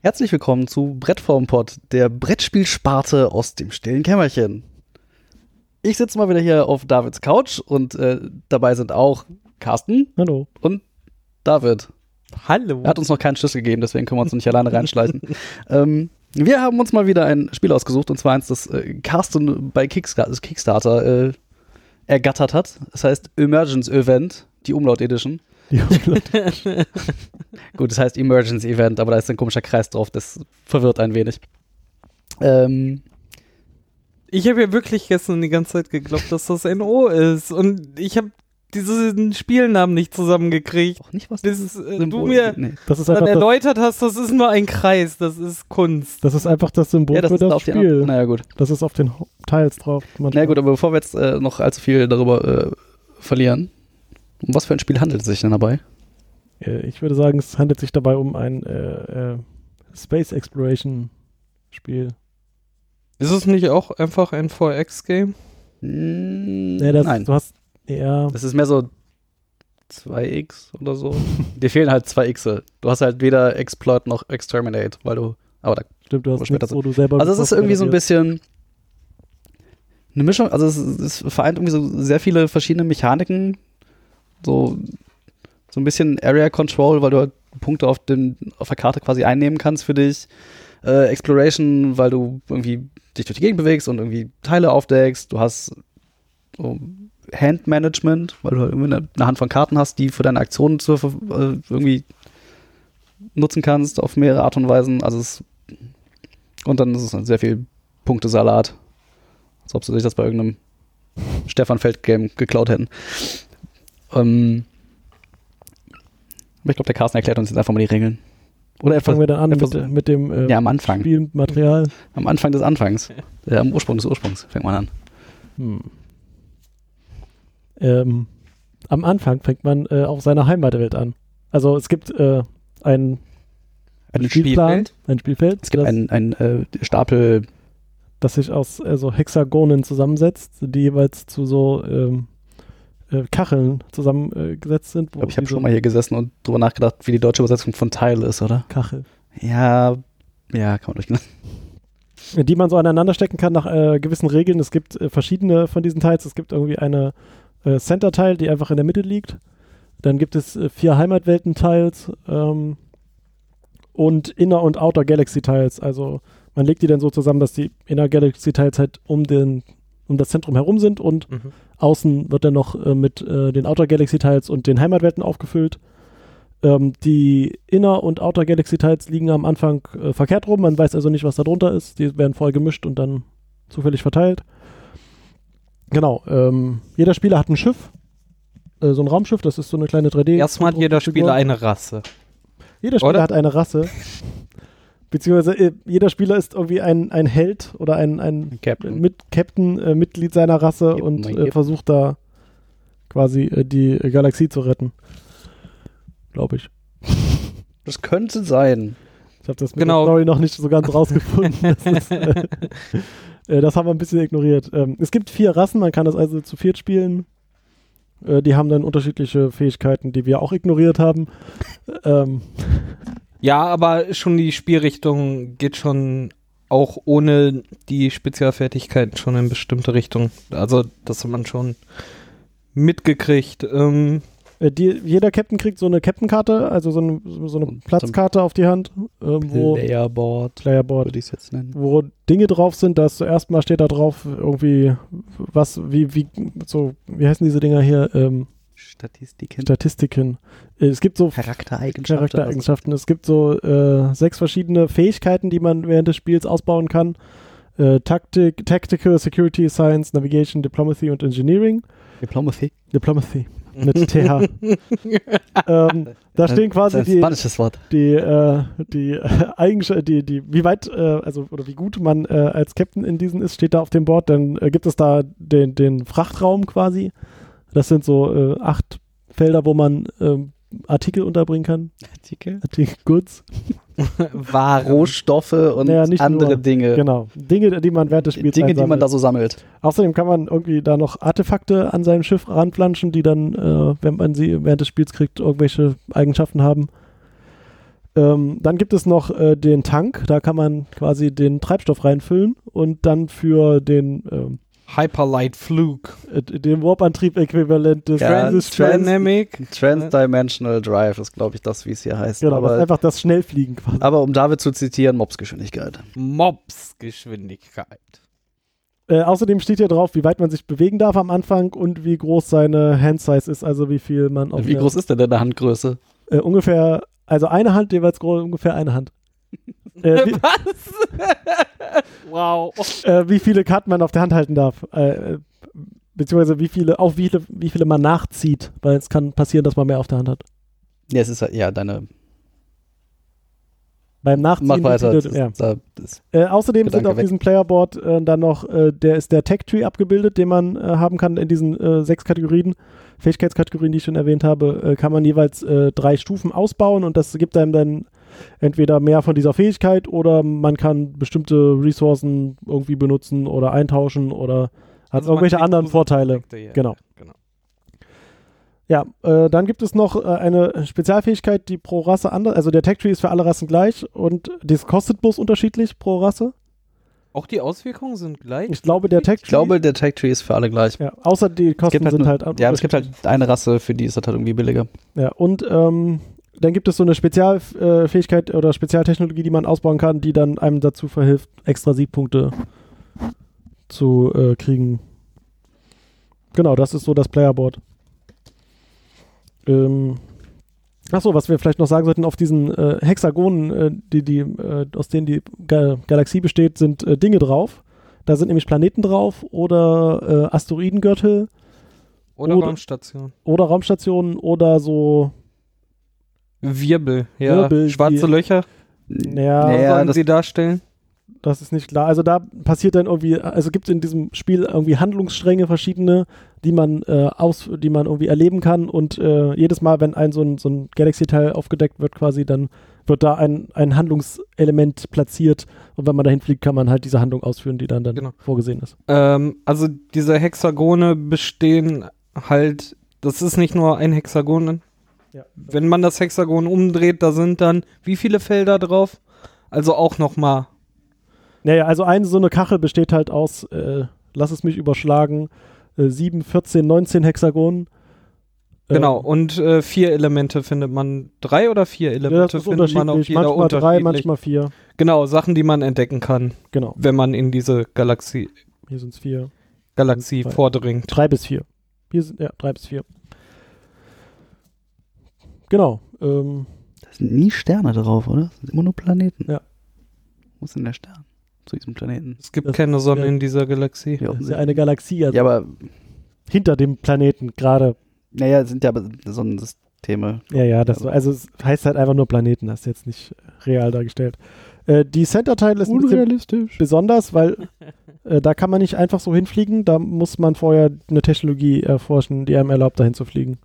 Herzlich willkommen zu Brettformpod, der Brettspielsparte aus dem stillen Kämmerchen. Ich sitze mal wieder hier auf Davids Couch und äh, dabei sind auch Carsten. Hallo. Und David. Hallo. Er hat uns noch keinen Schlüssel gegeben, deswegen können wir uns nicht alleine reinschleichen. ähm, wir haben uns mal wieder ein Spiel ausgesucht und zwar eins, das äh, Carsten bei Kickstarter, Kickstarter äh, ergattert hat. Das heißt Emergence Event, die Umlaut Edition. Gut, das heißt Emergency Event, aber da ist ein komischer Kreis drauf, das verwirrt ein wenig. Ähm, ich habe ja wirklich gestern die ganze Zeit geglaubt, dass das NO ist und ich habe diesen Spielnamen nicht zusammengekriegt. Auch nicht was bis äh, du mir nee. das ist dann erläutert hast, das ist nur ein Kreis, das ist Kunst. Das ist einfach das Symbol ja, das für das Spiel. naja, gut. Das ist auf den Teils drauf. Na naja, gut, aber bevor wir jetzt äh, noch allzu viel darüber äh, verlieren, um was für ein Spiel handelt es sich denn dabei? Äh, ich würde sagen, es handelt sich dabei um ein äh, äh, Space Exploration Spiel. Ist es nicht auch einfach ein 4X-Game? Mm, nee, nein. Du hast ja. Das ist mehr so 2x oder so. Dir fehlen halt zwei X. Du hast halt weder Exploit noch Exterminate, weil du. Aber da Stimmt, du hast nichts, wo du selber. Also es ist irgendwie so ein bisschen eine Mischung. Also es, es vereint irgendwie so sehr viele verschiedene Mechaniken. So so ein bisschen Area Control, weil du halt Punkte auf, den, auf der Karte quasi einnehmen kannst für dich. Äh, Exploration, weil du irgendwie dich durch die Gegend bewegst und irgendwie Teile aufdeckst. Du hast so Handmanagement, weil du halt irgendwie eine, eine, Hand von Karten hast, die für deine Aktionen zu, äh, irgendwie nutzen kannst auf mehrere Art und Weisen. Also es, und dann ist es sehr viel Punktesalat. Als ob sie sich das bei irgendeinem Stefan Feld-Game geklaut hätten. Ähm, aber ich glaube, der Carsten erklärt uns jetzt einfach mal die Regeln. Oder er fangen wir dann an mit, mit, dem äh, ja, am Anfang. Spielmaterial. Am Anfang des Anfangs. äh, am Ursprung des Ursprungs fängt man an. Hm. Ähm, am Anfang fängt man äh, auf seiner Heimatwelt an. Also es gibt äh, ein, ein Spielplan, Spielfeld. ein Spielfeld. Es gibt einen ein, äh, Stapel, das sich aus also Hexagonen zusammensetzt, die jeweils zu so ähm, äh, Kacheln zusammengesetzt sind. Ich ich habe schon mal hier gesessen und drüber nachgedacht, wie die deutsche Übersetzung von Teil ist, oder? Kachel. Ja, ja, kann man durchgehen. Die man so aneinander stecken kann nach äh, gewissen Regeln. Es gibt äh, verschiedene von diesen Teils. Es gibt irgendwie eine äh, Center-Teil, die einfach in der Mitte liegt. Dann gibt es äh, vier Heimatwelten-Teils ähm, und Inner- und Outer-Galaxy-Teils. Also man legt die dann so zusammen, dass die Inner Galaxy-Teils halt um den um das Zentrum herum sind und mhm. außen wird dann noch äh, mit äh, den Outer Galaxy Teils und den Heimatwelten aufgefüllt. Ähm, die Inner- und Outer Galaxy Teils liegen am Anfang äh, verkehrt rum, man weiß also nicht, was da drunter ist. Die werden voll gemischt und dann zufällig verteilt. Genau, ähm, jeder Spieler hat ein Schiff, äh, so ein Raumschiff, das ist so eine kleine 3D. Erstmal hat jeder Spieler eine Rasse. Jeder Spieler Oder? hat eine Rasse. Beziehungsweise äh, jeder Spieler ist irgendwie ein, ein Held oder ein, ein Captain, mit Captain äh, Mitglied seiner Rasse Captain, und äh, versucht da quasi äh, die Galaxie zu retten. Glaube ich. Das könnte sein. Ich habe das mit genau. der Story noch nicht so ganz rausgefunden. das, ist, äh, äh, das haben wir ein bisschen ignoriert. Ähm, es gibt vier Rassen, man kann das also zu viert spielen. die haben dann unterschiedliche Fähigkeiten, die wir auch ignoriert haben. ähm, ja, aber schon die Spielrichtung geht schon auch ohne die Spezialfertigkeiten schon in bestimmte Richtung. Also, das hat man schon mitgekriegt. Ähm, äh, die, jeder Captain kriegt so eine Captain-Karte, also so eine, so eine Platzkarte auf die Hand. Äh, wo Playerboard. Playerboard. Würde ich es jetzt nennen. Wo Dinge drauf sind, dass zuerst mal steht da drauf irgendwie was, wie, wie, so, wie heißen diese Dinger hier? Ähm, Statistiken. Statistiken. Es gibt so Charaktereigenschaften. Charaktereigenschaften. Es gibt so äh, sechs verschiedene Fähigkeiten, die man während des Spiels ausbauen kann. Äh, Taktik, Tactical, Security, Science, Navigation, Diplomacy und Engineering. Diplomacy? Diplomacy. Mit TH. ähm, da stehen quasi die, Wort. die, äh, die äh, Eigenschaften, die, die, wie weit, äh, also oder wie gut man äh, als Captain in diesen ist, steht da auf dem Board. Dann äh, gibt es da den, den Frachtraum quasi. Das sind so äh, acht Felder, wo man ähm, Artikel unterbringen kann. Artikel? Artikel, Goods. Ware. Rohstoffe und naja, andere nur, Dinge. Genau. Dinge, die man während des Spiels Dinge, die man da so sammelt. Außerdem kann man irgendwie da noch Artefakte an seinem Schiff ranflanschen, die dann, äh, wenn man sie während des Spiels kriegt, irgendwelche Eigenschaften haben. Ähm, dann gibt es noch äh, den Tank, da kann man quasi den Treibstoff reinfüllen und dann für den, ähm, Hyperlight Flug. äh, den Warp-Antrieb-Äquivalent des Ja, Trans- Dynamic. Transdimensional Drive ist, glaube ich, das, wie es hier heißt. Genau, das ist aber, einfach das Schnellfliegen quasi. aber um David zu zitieren, Mobsgeschwindigkeit. Mobs-Geschwindigkeit. Äh, außerdem steht hier drauf, wie weit man sich bewegen darf am Anfang und wie groß seine Handsize ist, also wie viel man auf Wie groß ist denn deine Handgröße? Äh, ungefähr, also eine Hand jeweils groß, ungefähr eine Hand. Äh, wie, Was? wow. äh, wie viele Karten man auf der Hand halten darf. Äh, äh, beziehungsweise wie viele, auch wie viele, wie viele man nachzieht, weil es kann passieren, dass man mehr auf der Hand hat. Ja, es ist halt- ja deine. Beim Nachziehen. Mach weiter. Das, ja. da- das, äh, außerdem sind Gedanke auf weg. diesem Playerboard äh, dann noch, äh, der ist der Tech Tree abgebildet, den man äh, haben kann in diesen äh, sechs Kategorien, Fähigkeitskategorien, die ich schon erwähnt habe, äh, kann man jeweils äh, drei Stufen ausbauen und das gibt einem dann entweder mehr von dieser Fähigkeit oder man kann bestimmte Ressourcen irgendwie benutzen oder eintauschen oder hat Also irgendwelche anderen Vorteile. Effekte, ja. Genau. genau. Ja, äh, dann gibt es noch äh, eine Spezialfähigkeit, die pro Rasse anders, also der Tech Tree ist für alle Rassen gleich und das kostet bloß unterschiedlich pro Rasse. Auch die Auswirkungen sind gleich. Ich glaube, der Tech Tree, ich glaube, der Tech Tree ist für alle gleich. ja, außer die Es Kosten gibt halt sind nur, halt ja, aber es gibt halt eine Rasse, für die ist das halt irgendwie billiger. Ja, und ähm, dann gibt es so eine Spezialfähigkeit oder Spezialtechnologie, die man ausbauen kann, die dann einem dazu verhilft, extra Siegpunkte zu äh, kriegen. Genau, das ist so das Playerboard. Ähm, Achso, was wir vielleicht noch sagen sollten, auf diesen äh, Hexagonen, äh, die, die, äh, aus denen die Ga Galaxie besteht, sind äh, Dinge drauf. Da sind nämlich Planeten drauf oder äh, Asteroidengürtel Oder, Oder- Raumstation. oder Raumstationen oder so Wirbel, ja. Wirbel, Schwarze die- Löcher Ja, Naja, sollen das- sie darstellen. Das ist nicht klar. Also da passiert dann irgendwie, also gibt es in diesem Spiel irgendwie Handlungsstränge verschiedene, die man äh, aus, die man irgendwie erleben kann und äh, jedes Mal, wenn ein so ein, so ein Galaxy-Teil aufgedeckt wird, quasi, dann wird da ein, ein Handlungselement platziert und wenn man dahin fliegt, kann man halt diese Handlung ausführen, die dann, dann Genau. vorgesehen ist. Ähm, also diese Hexagone bestehen halt, das ist nicht nur ein Hexagon. Ja. Wenn man das Hexagon umdreht, da sind dann wie viele Felder drauf? Also auch nochmal. Naja, also eine so eine Kachel besteht halt aus, äh, lass es mich überschlagen, äh, 7, 14, 19 Hexagonen. Ähm, Genau, und äh, vier Elemente findet man, drei oder vier ja, Elemente ist findet man auf jeder Manchmal drei, manchmal vier. Genau, Sachen, die man entdecken kann, Genau, wenn man in diese Galaxie, hier sind es vier. Galaxie vordringt. Drei bis vier. Hier sind, ja, drei bis vier. Genau. Ähm, Da sind nie Sterne drauf, oder? Das sind immer nur Planeten. Ja. Wo ist denn der Stern zu diesem Planeten? Es gibt Das- keine Sonne ja. in dieser Galaxie. Ja, das ist ja eine Galaxie, also ja aber, hinter dem Planeten gerade. naja, sind ja aber Sonnensysteme. Ja, ja, das also es heißt halt einfach nur Planeten, das ist jetzt nicht real dargestellt. Äh, die Center-Teile ist ein bisschen Unrealistisch. besonders, weil äh, da kann man nicht einfach so hinfliegen, da muss man vorher eine Technologie erforschen, die einem erlaubt, dahin zu fliegen.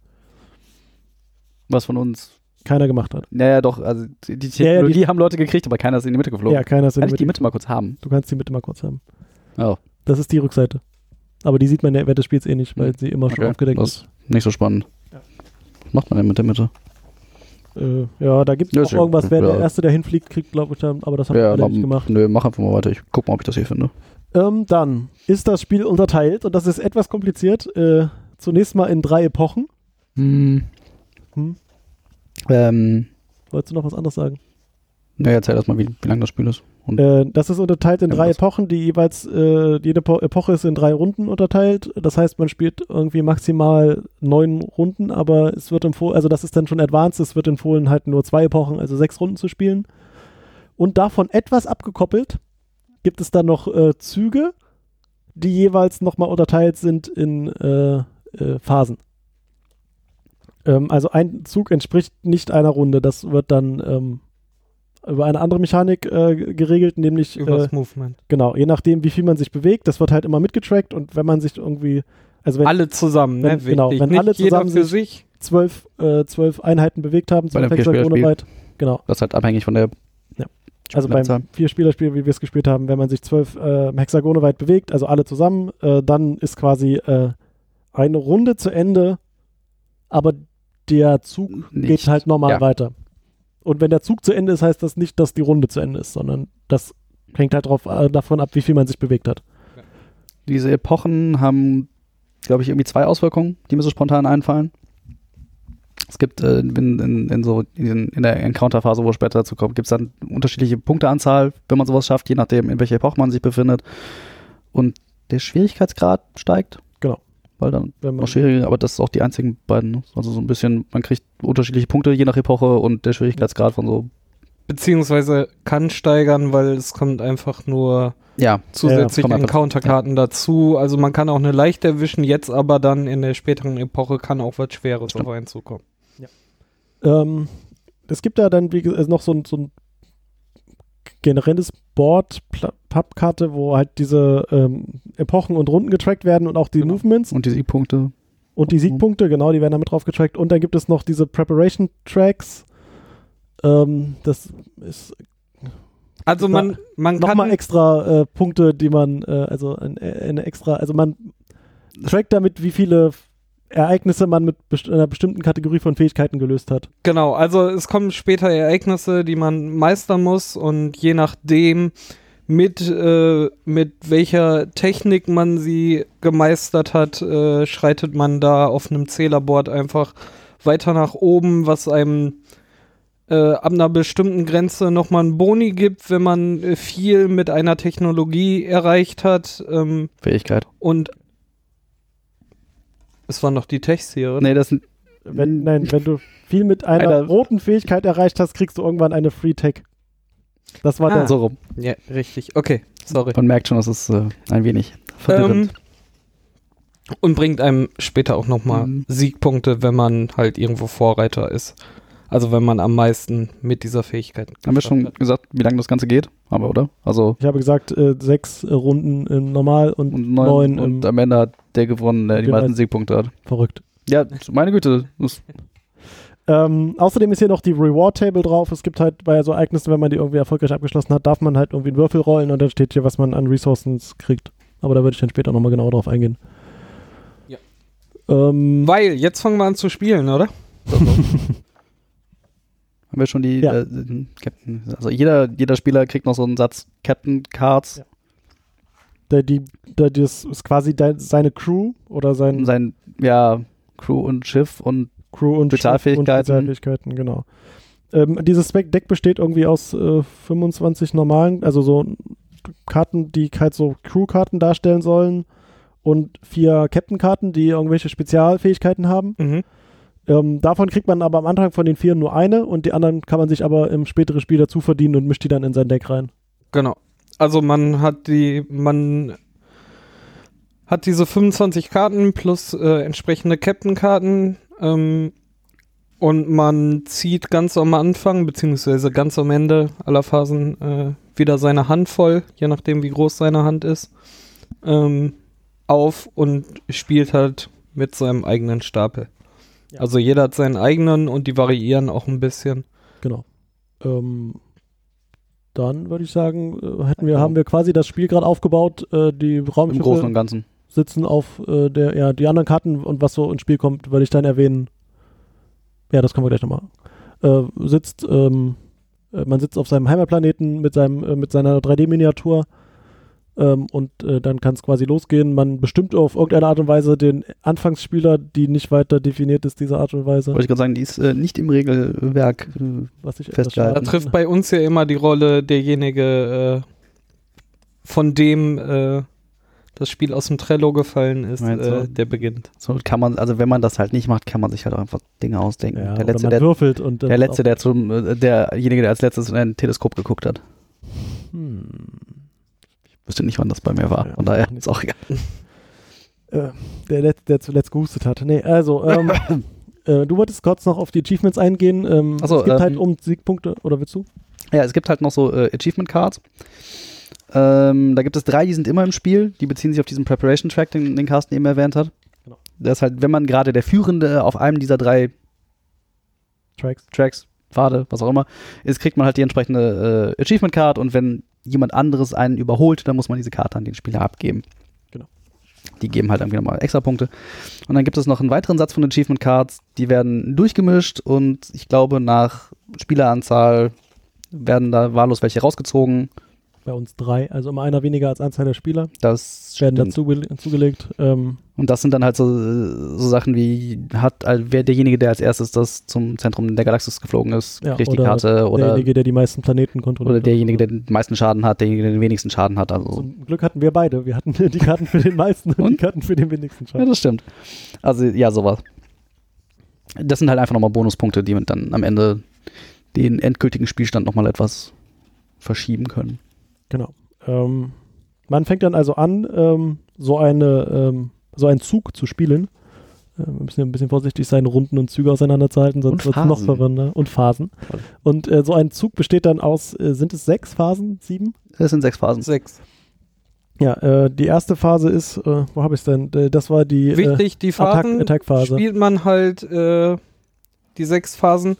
Was von uns. Keiner gemacht hat. Naja, doch, also die die Ja, ja, Technologie die- haben Leute gekriegt, aber keiner ist in die Mitte geflogen. Ja, keiner ist in Kann der ich die Mitte. Mitte mal kurz haben? Du kannst die Mitte mal kurz haben. Oh, Das ist die Rückseite. Aber die sieht man während des Spiels eh nicht, weil Hm. sie immer schon okay. aufgedeckt das ist. nicht so spannend. Ja. Was macht man denn mit der Mitte? Äh, ja, da gibt es auch irgendwas, wer ja. der Erste, der hinfliegt, kriegt, glaube ich, dann, aber das haben wir Ja, mach, nicht gemacht. nö, mach einfach mal weiter. Ich guck mal, ob ich das hier finde. Ähm, dann ist das Spiel unterteilt und das ist etwas kompliziert. Äh, zunächst mal in drei Epochen. Hm. Hm. Ähm, Wolltest du noch was anderes sagen? naja, erzähl erst mal, wie, wie lang das Spiel ist. Äh, das ist unterteilt in drei. Epochen, die jeweils, äh, jede po Epoche ist in drei Runden unterteilt. Das heißt, man spielt irgendwie maximal neun Runden, aber es wird empfohlen, also das ist dann schon advanced, es wird empfohlen, halt nur zwei Epochen, also sechs Runden zu spielen. Und davon etwas abgekoppelt gibt es dann noch äh, Züge, die jeweils nochmal unterteilt sind in äh, äh, Phasen. Ähm, also ein Zug entspricht nicht einer Runde, das wird dann ähm, über eine andere Mechanik äh, geregelt, nämlich Über äh, das Movement. genau, je nachdem, wie viel man sich bewegt, das wird halt immer mitgetrackt und wenn man sich irgendwie, also wenn alle zusammen, wenn- ne? genau, wenn Nicht alle zusammen für sich- zwölf, äh, zwölf Einheiten bewegt haben, einem Hexagone Vierspielerspiel. weit, genau, das ist halt abhängig von der Ja. also beim Vier-Spieler-Spiel, wie wir es gespielt haben, wenn man sich zwölf äh, Hexagone weit bewegt, also alle zusammen, äh, dann ist quasi äh, eine Runde zu Ende, aber der Zug Nicht. geht halt normal Ja. weiter. Und wenn der Zug zu Ende ist, heißt das nicht, dass die Runde zu Ende ist, sondern das hängt halt drauf, äh, davon ab, wie viel man sich bewegt hat. Diese Epochen haben, glaube ich, irgendwie zwei Auswirkungen, die mir so spontan einfallen. Es gibt äh, in, in, in, so in, in der Encounter-Phase, wo es später dazu kommt, gibt es dann unterschiedliche Punkteanzahl, wenn man sowas schafft, je nachdem, in welcher Epoche man sich befindet. Und der Schwierigkeitsgrad steigt. Weil dann Wenn man, noch schwieriger, aber das ist auch die einzigen beiden. ne? Also so ein bisschen, man kriegt unterschiedliche Punkte je nach Epoche und der Schwierigkeitsgrad von so, Beziehungsweise kann steigern, weil es kommt einfach nur ja, zusätzliche einfach- Encounter-Karten dazu. Also man kann auch eine leicht erwischen, jetzt aber dann in der späteren Epoche kann auch was Schweres Stimmt. auf einen zukommen. ähm, es gibt da dann wie, äh, noch so ein, so ein generelles Board, Pla- Pappkarte, wo halt diese ähm, Epochen und Runden getrackt werden und auch die Genau. Movements. und die Siegpunkte. Und die Siegpunkte, genau, die werden damit drauf getrackt. Und dann gibt es noch diese Preparation Tracks. Ähm, das ist Also man, man kann nochmal extra äh, Punkte, die man, äh, also ein, äh, eine extra, also man trackt damit, wie viele Ereignisse man mit best einer bestimmten Kategorie von Fähigkeiten gelöst hat. Genau, also es kommen später Ereignisse, die man meistern muss und je nachdem, mit, äh, mit welcher Technik man sie gemeistert hat, äh, schreitet man da auf einem Zählerboard einfach weiter nach oben, was einem äh, ab einer bestimmten Grenze nochmal einen Boni gibt, wenn man äh, viel mit einer Technologie erreicht hat. Ähm, Fähigkeit. und es waren noch die Techs hier, oder? Nee, das sind, Wenn, nein, wenn du viel mit einer Einer- roten Fähigkeit erreicht hast, kriegst du irgendwann eine Free Tech. Das war Ah. der. so rum. Ja, richtig. Okay, sorry. Man merkt schon, das ist äh, ein wenig verwirrend. Ähm, und bringt einem später auch nochmal Mhm. Siegpunkte, wenn man halt irgendwo Vorreiter ist. Also wenn man am meisten mit dieser Fähigkeit. Haben wir schon hat. gesagt, wie lange das Ganze geht? Haben wir, oder? Also Ich habe gesagt, äh, sechs äh, Runden im Normal und, und neun, neun, im und am Ende hat der gewonnen, der die Genau. meisten Siegpunkte hat. verrückt. Ja, meine Güte. Ähm, außerdem ist hier noch die Reward Table drauf. Es gibt halt bei so Ereignissen, wenn man die irgendwie erfolgreich abgeschlossen hat, darf man halt irgendwie einen Würfel rollen und dann steht hier, was man an Ressourcen kriegt. Aber da würde ich dann später nochmal genauer drauf eingehen. Ja. Ähm, Weil, jetzt fangen wir an zu spielen, oder? haben wir schon die Ja. äh, Captain. Also jeder, jeder Spieler kriegt noch so einen Satz Captain Cards. Ja. der, die, der, das ist quasi de, seine Crew oder sein Sein, ja, Crew und Schiff und Crew und Spezialfähigkeiten. Und Spezialfähigkeiten, genau. Ähm, dieses Spec- Deck besteht irgendwie aus äh, 25 normalen, also so Karten, die halt so Crew-Karten darstellen sollen und vier Captain-Karten, die irgendwelche Spezialfähigkeiten haben. Mhm. Ähm, davon kriegt man aber am Anfang von den vier nur eine und die anderen kann man sich aber im späteren Spiel dazu verdienen und mischt die dann in sein Deck rein. Genau. Also man hat die, man hat diese 25 Karten plus äh, entsprechende Captain-Karten ähm, und man zieht ganz am Anfang, beziehungsweise ganz am Ende aller Phasen äh, wieder seine Hand voll, je nachdem wie groß seine Hand ist, ähm, auf und spielt halt mit seinem eigenen Stapel. Ja. Also jeder hat seinen eigenen und die variieren auch ein bisschen. Genau. Ähm, dann würde ich sagen, äh, hätten wir, haben wir quasi das Spiel gerade aufgebaut. Äh, die im Raumschiffe Großen und Ganzen. sitzen auf äh, der, ja, die anderen Karten und was so ins Spiel kommt, würde ich dann erwähnen. Ja, das können wir gleich nochmal. Äh, sitzt, ähm, äh, man sitzt auf seinem Heimatplaneten mit seinem, äh, mit seiner 3D-Miniatur ähm, und äh, dann kann es quasi losgehen. Man bestimmt auf irgendeine Art und Weise den Anfangsspieler, die nicht weiter definiert ist, diese Art und Weise. Wollte ich gerade sagen, die ist äh, nicht im Regelwerk. Äh, Was ich etwas festgehalten. Da trifft bei uns ja immer die Rolle derjenige, äh, von dem äh, das Spiel aus dem Trello gefallen ist, äh, der beginnt. so kann man, also wenn man das halt nicht macht, kann man sich halt auch einfach Dinge ausdenken. ja, der oder letzte, der, würfelt und der letzte, der zum, äh, derjenige, der als letztes in ein Teleskop geguckt hat. Hm. Wüsste nicht, wann das bei mir war. Von daher ist auch egal. Äh, der, der zuletzt gehustet hat. Nee, also, ähm, äh, du wolltest kurz noch auf die Achievements eingehen. Ähm, so, es gibt halt ähm, um Siegpunkte, oder willst du? Ja, es gibt halt noch so äh, Achievement Cards. Ähm, da gibt es drei, die sind immer im Spiel. Die beziehen sich auf diesen Preparation Track, den, den Carsten eben erwähnt hat. Genau. Das ist halt, wenn man gerade der Führende auf einem dieser drei Tracks. Tracks, Pfade, was auch immer, ist, kriegt man halt die entsprechende äh, Achievement Card und wenn jemand anderes einen überholt, dann muss man diese Karte an den Spieler abgeben. Genau. die geben halt irgendwie nochmal extra Punkte. Und dann gibt es noch einen weiteren Satz von Achievement Cards, die werden durchgemischt und ich glaube nach Spieleranzahl werden da wahllos welche rausgezogen. Bei uns drei, also immer einer weniger als Anzahl der Spieler, Das werden dazu zugelegt. Ähm, Und das sind dann halt so, so Sachen wie, hat wer derjenige, der als erstes das zum Zentrum der Galaxis geflogen ist, Ja, kriegt die Karte oder, derjenige, der die meisten Planeten kontrolliert. oder derjenige, der den meisten Schaden hat, derjenige, der den wenigsten Schaden hat. Also, Zum Glück hatten wir beide. Wir hatten die Karten für den meisten und, die? Karten für den wenigsten ja, Schaden. das stimmt. Also, ja, sowas. Das sind halt einfach nochmal Bonuspunkte, die man dann am Ende den endgültigen Spielstand nochmal etwas verschieben können. Genau. Ähm, man fängt dann also an, ähm, so, eine, ähm, so einen Zug zu spielen. Äh, wir müssen ja ein bisschen vorsichtig sein, Runden und Züge auseinanderzuhalten, sonst Und wird es noch Phasen. verwirrender. Und Phasen. Toll. Und äh, so ein Zug besteht dann aus, äh, sind es sechs Phasen? Sieben? Das sind sechs Phasen. Sechs. Ja, äh, die erste Phase ist, äh, wo habe ich es denn? Das war die äh, Wichtig, die Attack- Phasen Attack-Phase. spielt man halt äh, die sechs Phasen.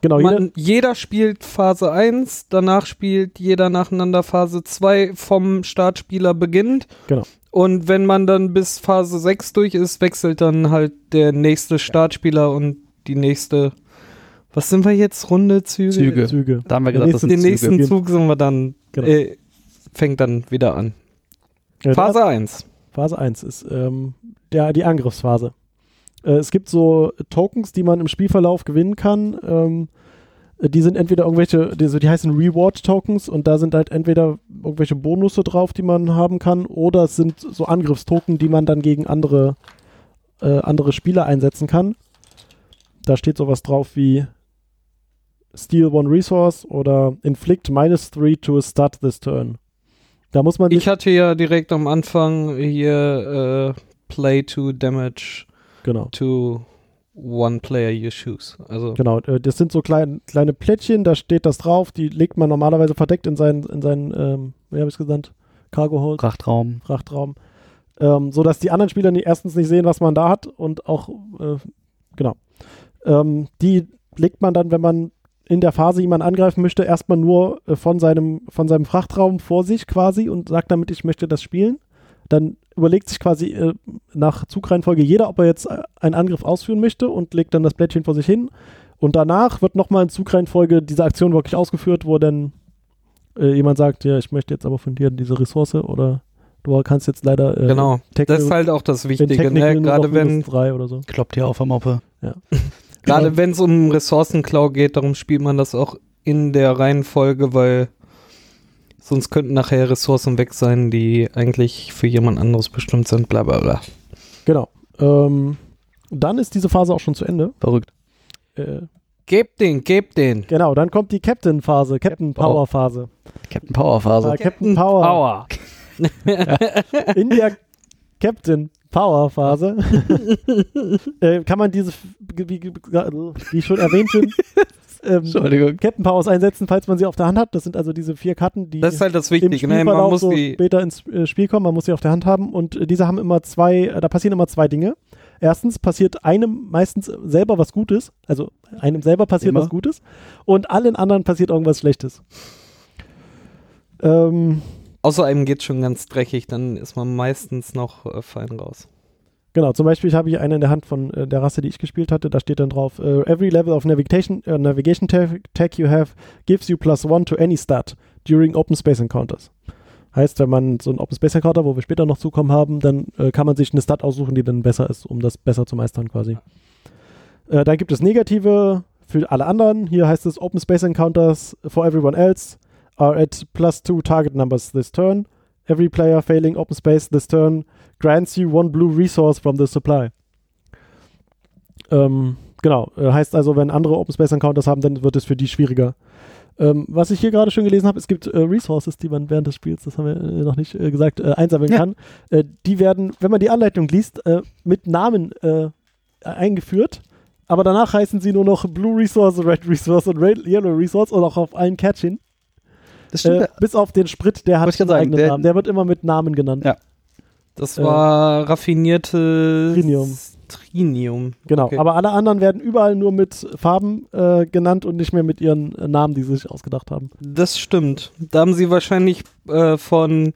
Genau, jeder, Man, jeder spielt Phase 1, danach spielt jeder nacheinander Phase 2 vom Startspieler beginnt. Genau. Und wenn man dann bis Phase 6 durch ist, wechselt dann halt der nächste Startspieler und die nächste. Was sind wir jetzt? Runde, Züge? Züge. Züge. Da haben wir gesagt, das nächste- sind Den Züge. nächsten Zug sind wir dann, Genau. äh, fängt dann wieder an. Äh, Phase 1. Phase 1 ist ähm, der, die Angriffsphase. Äh, es gibt so Tokens, die man im Spielverlauf gewinnen kann. Ähm, äh, die sind entweder irgendwelche, die, so- die heißen Reward-Tokens und da sind halt entweder irgendwelche Bonusse drauf, die man haben kann, oder es sind so Angriffstoken, die man dann gegen andere, äh, andere Spieler einsetzen kann. Da steht sowas drauf wie Steal one Resource oder Inflict minus 3 to start this turn. Da muss man Ich hatte ja direkt am Anfang hier äh, Play to Damage genau. to one player you choose. Also Genau, äh, das sind so klein, kleine Plättchen, da steht das drauf, die legt man normalerweise verdeckt in seinen, in seinen ähm, wie habe ich es genannt? Cargo Hold, Frachtraum. Frachtraum. Ähm, so dass die anderen Spieler nie, erstens nicht sehen, was man da hat und auch, äh, genau. Ähm, die legt man dann, wenn man in der Phase jemanden angreifen möchte, erstmal nur äh, von, seinem, von seinem Frachtraum vor sich quasi und sagt damit, ich möchte das spielen. Dann überlegt sich quasi äh, nach Zugreihenfolge jeder, ob er jetzt äh, einen Angriff ausführen möchte und legt dann das Blättchen vor sich hin. Und danach wird nochmal in Zugreihenfolge diese Aktion wirklich ausgeführt, wo dann äh, jemand sagt, ja, ich möchte jetzt aber von dir diese Ressource oder du kannst jetzt leider äh, genau. Das ist halt auch das Wichtige, ne? Gerade wenn drei oder so. Kloppt hier auf der Moppe. gerade wenn es um Ressourcenklau geht, darum spielt man das auch in der Reihenfolge, weil sonst könnten nachher Ressourcen weg sein, die eigentlich für jemand anderes bestimmt sind, bla bla bla. Genau. Ähm, dann ist diese Phase auch schon zu Ende. Verrückt. Äh, Gebt den, gebt den. genau, dann kommt die Captain-Phase, Captain Power-Phase. Captain Power Phase. Äh, Captain Power. Power. In der Captain Power Phase äh, kann man diese, wie, wie, wie schon erwähnt sind, ähm. Captain Powers einsetzen, falls man sie auf der Hand hat. Das sind also diese vier Karten, die Das ist halt das im Wichtige, ne? Man muss so die. später ins äh, Spiel kommen. Man muss sie auf der Hand haben und äh, diese haben immer zwei, äh, da passieren immer zwei Dinge. Erstens passiert einem meistens selber was Gutes, also einem selber passiert Immer. was Gutes und allen anderen passiert irgendwas Schlechtes. Ähm, Außer einem geht schon ganz dreckig, dann ist man meistens noch äh, fein raus. Genau, zum Beispiel habe ich eine in der Hand von äh, der Rasse, die ich gespielt hatte. Da steht dann drauf: äh, Every level of navigation, äh, navigation tag, tag you have gives you plus one to any stat during Open Space Encounters. Heißt, wenn man so einen Open Space Encounter, wo wir später noch zukommen haben, dann äh, kann man sich eine Stat aussuchen, die dann besser ist, um das besser zu meistern quasi. Äh, dann gibt es negative für alle anderen. Hier heißt es Open Space Encounters for everyone else are at plus two target numbers this turn. Every player failing Open Space this turn grants you one blue resource from the supply. Ähm, genau, äh, heißt also, wenn andere Open Space Encounters haben, dann wird es für die schwieriger. Ähm, was ich hier gerade schon gelesen habe, es gibt äh, Resources, die man während des Spiels, das haben wir äh, noch nicht äh, gesagt, äh, einsammeln Ja. kann. Äh, die werden, wenn man die Anleitung liest, mit Namen eingeführt. Aber danach heißen sie nur noch Blue Resource, Red Resource und Red, Yellow Resource und auch auf allen Catchin. Das stimmt. Bis auf den Sprit, der hat Wollte ich grad einen sagen, eigenen der- Namen. Der wird immer mit Namen genannt. Ja. Das Äh, war raffinierte Trinium. Trinium. Genau, Okay. aber alle anderen werden überall nur mit Farben äh, genannt und nicht mehr mit ihren äh, Namen, die sie sich ausgedacht haben. Das stimmt. Da haben sie wahrscheinlich äh, von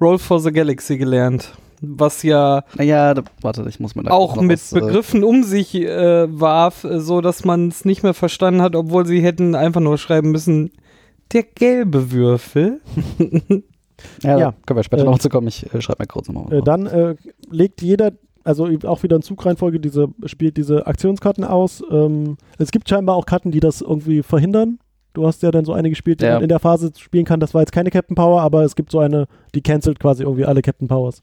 Roll for the Galaxy gelernt. was ja Naja, da, warte, ich muss mal da auch mit was, äh, Begriffen um sich äh, warf, äh, so dass man es nicht mehr verstanden hat, obwohl sie hätten einfach nur schreiben müssen, der gelbe Würfel. Ja, Ja. können wir später Äh, noch zu kommen. Ich äh, schreibe mal kurz nochmal. Äh, dann äh, legt jeder, also auch wieder in Zugreihenfolge, diese, spielt diese Aktionskarten aus. Ähm, es gibt scheinbar auch Karten, die das irgendwie verhindern. Du hast ja dann so eine gespielt, die Ja. man in der Phase spielen kann. Das war jetzt keine Captain Power, aber es gibt so eine, die cancelt quasi irgendwie alle Captain Powers.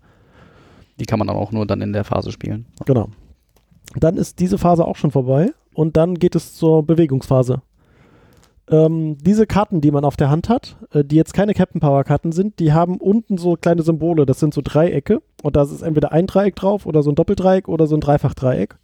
Die kann man dann auch nur dann in der Phase spielen. Genau. Dann ist diese Phase auch schon vorbei und dann geht es zur Bewegungsphase. Ähm, diese Karten, die man auf der Hand hat, äh, die jetzt keine Captain Power Karten sind, die haben unten so kleine Symbole. Das sind so Dreiecke und da ist entweder ein Dreieck drauf oder so ein Doppeldreieck oder so ein Dreifachdreieck.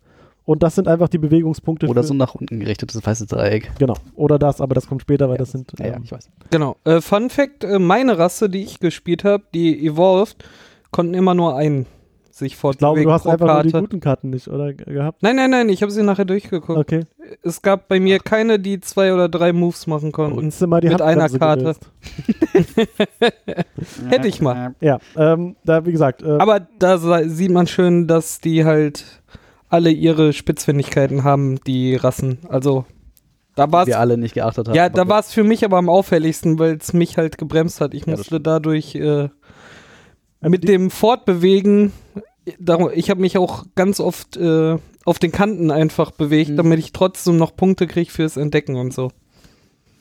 Und das sind einfach die Bewegungspunkte. Oder für, so ein nach unten gerichtetes weißes Dreieck. Genau. Oder das, aber das kommt später, weil das sind. Ja, ja, ähm, ich weiß. Genau. Äh, Fun Fact: äh, Meine Rasse, die ich gespielt habe, die Evolved, konnten immer nur einen sich ich glaube, du hast einfach nur die guten Karten nicht, oder? Ge- Gehabt? Nein, nein, nein, ich habe sie nachher durchgeguckt. Okay. Es gab bei mir keine, die zwei oder drei Moves machen konnten. Uns mal die Mit einer Karte. Hätte ich mal. Ja, ähm, da, wie gesagt, äh, Aber da sieht man schön, dass die halt alle ihre Spitzfindigkeiten haben, die Rassen. Also da war es Wir alle nicht geachtet haben. ja, da war es für mich aber am auffälligsten, weil es mich halt gebremst hat. Ich Ja, musste dadurch äh, mit die- dem Fortbewegen, ich habe mich auch ganz oft äh, auf den Kanten einfach bewegt, Mhm. damit ich trotzdem noch Punkte kriege fürs Entdecken und so.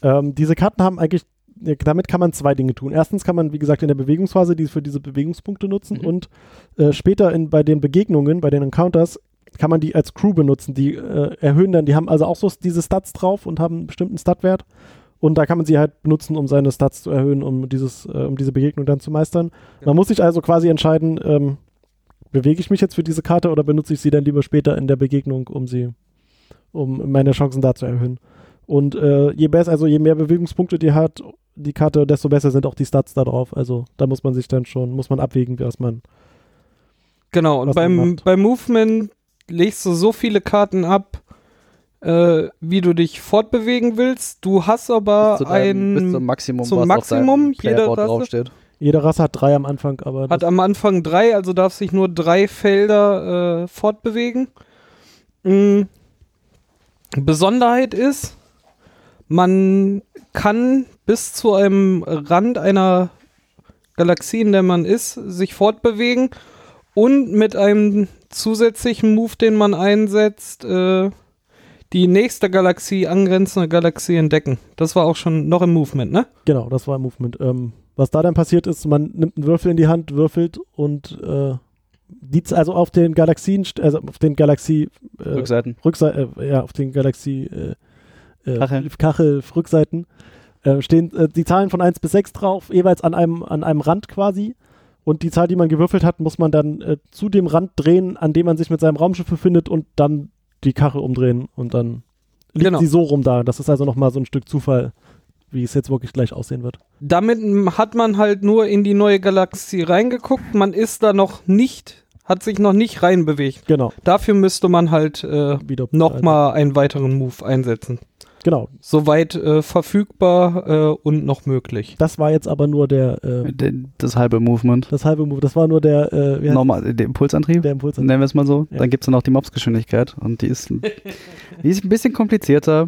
Ähm, diese Karten haben eigentlich, damit kann man zwei Dinge tun. Erstens kann man, wie gesagt, in der Bewegungsphase die für diese Bewegungspunkte nutzen Mhm. und äh, später in, bei den Begegnungen, bei den Encounters, kann man die als Crew benutzen. Die äh, erhöhen dann, die haben also auch so diese Stats drauf und haben einen bestimmten Statwert. Und da kann man sie halt benutzen, um seine Stats zu erhöhen, um, dieses, äh, um diese Begegnung dann zu meistern. Man muss sich also quasi entscheiden, ähm, bewege ich mich jetzt für diese Karte oder benutze ich sie dann lieber später in der Begegnung, um sie, um meine Chancen da zu erhöhen. Und äh, je besser, also je mehr Bewegungspunkte die hat, die Karte, desto besser sind auch die Stats da drauf. Also da muss man sich dann schon, muss man abwägen, was man. Genau, und beim, beim Movement legst du so viele Karten ab, äh, wie du dich fortbewegen willst. Du hast aber bis zu deinem, bis ein zum Maximum, zum was Maximum jeder Rasse? draufsteht. Jede Rasse hat drei am Anfang, aber Hat am Anfang drei, also darf sich nur drei Felder äh, fortbewegen. Mm. Besonderheit ist, man kann bis zu einem Rand einer Galaxie, in der man ist, sich fortbewegen und mit einem zusätzlichen Move, den man einsetzt, äh, die nächste Galaxie, angrenzende Galaxie entdecken. Das war auch schon noch im Movement, ne? genau, das war Movement. Ähm, was da dann passiert ist, man nimmt einen Würfel in die Hand, würfelt und äh, die, also auf den Galaxien, also auf den Galaxie äh, Rückseiten. Rückseite, äh, ja, auf den Galaxie äh, äh, Kacheln. Kachel, Rückseiten äh, stehen äh, die Zahlen von 1 bis 6 drauf, jeweils an einem, an einem Rand quasi. Und die Zahl, die man gewürfelt hat, muss man dann äh, zu dem Rand drehen, an dem man sich mit seinem Raumschiff befindet und dann die Kachel umdrehen und dann liegt Genau. sie so rum da. Das ist also nochmal so ein Stück Zufall, wie es jetzt wirklich gleich aussehen wird. damit hat man halt nur in die neue Galaxie reingeguckt. Man ist da noch nicht, hat sich noch nicht reinbewegt. Genau. Dafür müsste man halt äh, nochmal einen weiteren Move einsetzen. Genau. Soweit äh, verfügbar äh, und noch möglich. Das war jetzt aber nur der äh, Der- Das halbe Movement. das halbe Move. Das war nur der, äh, Normal, der Impulsantrieb. der Impuls. Nennen wir es mal so. Ja. Dann gibt es noch die Mobsgeschwindigkeit und die ist, die ist ein bisschen komplizierter.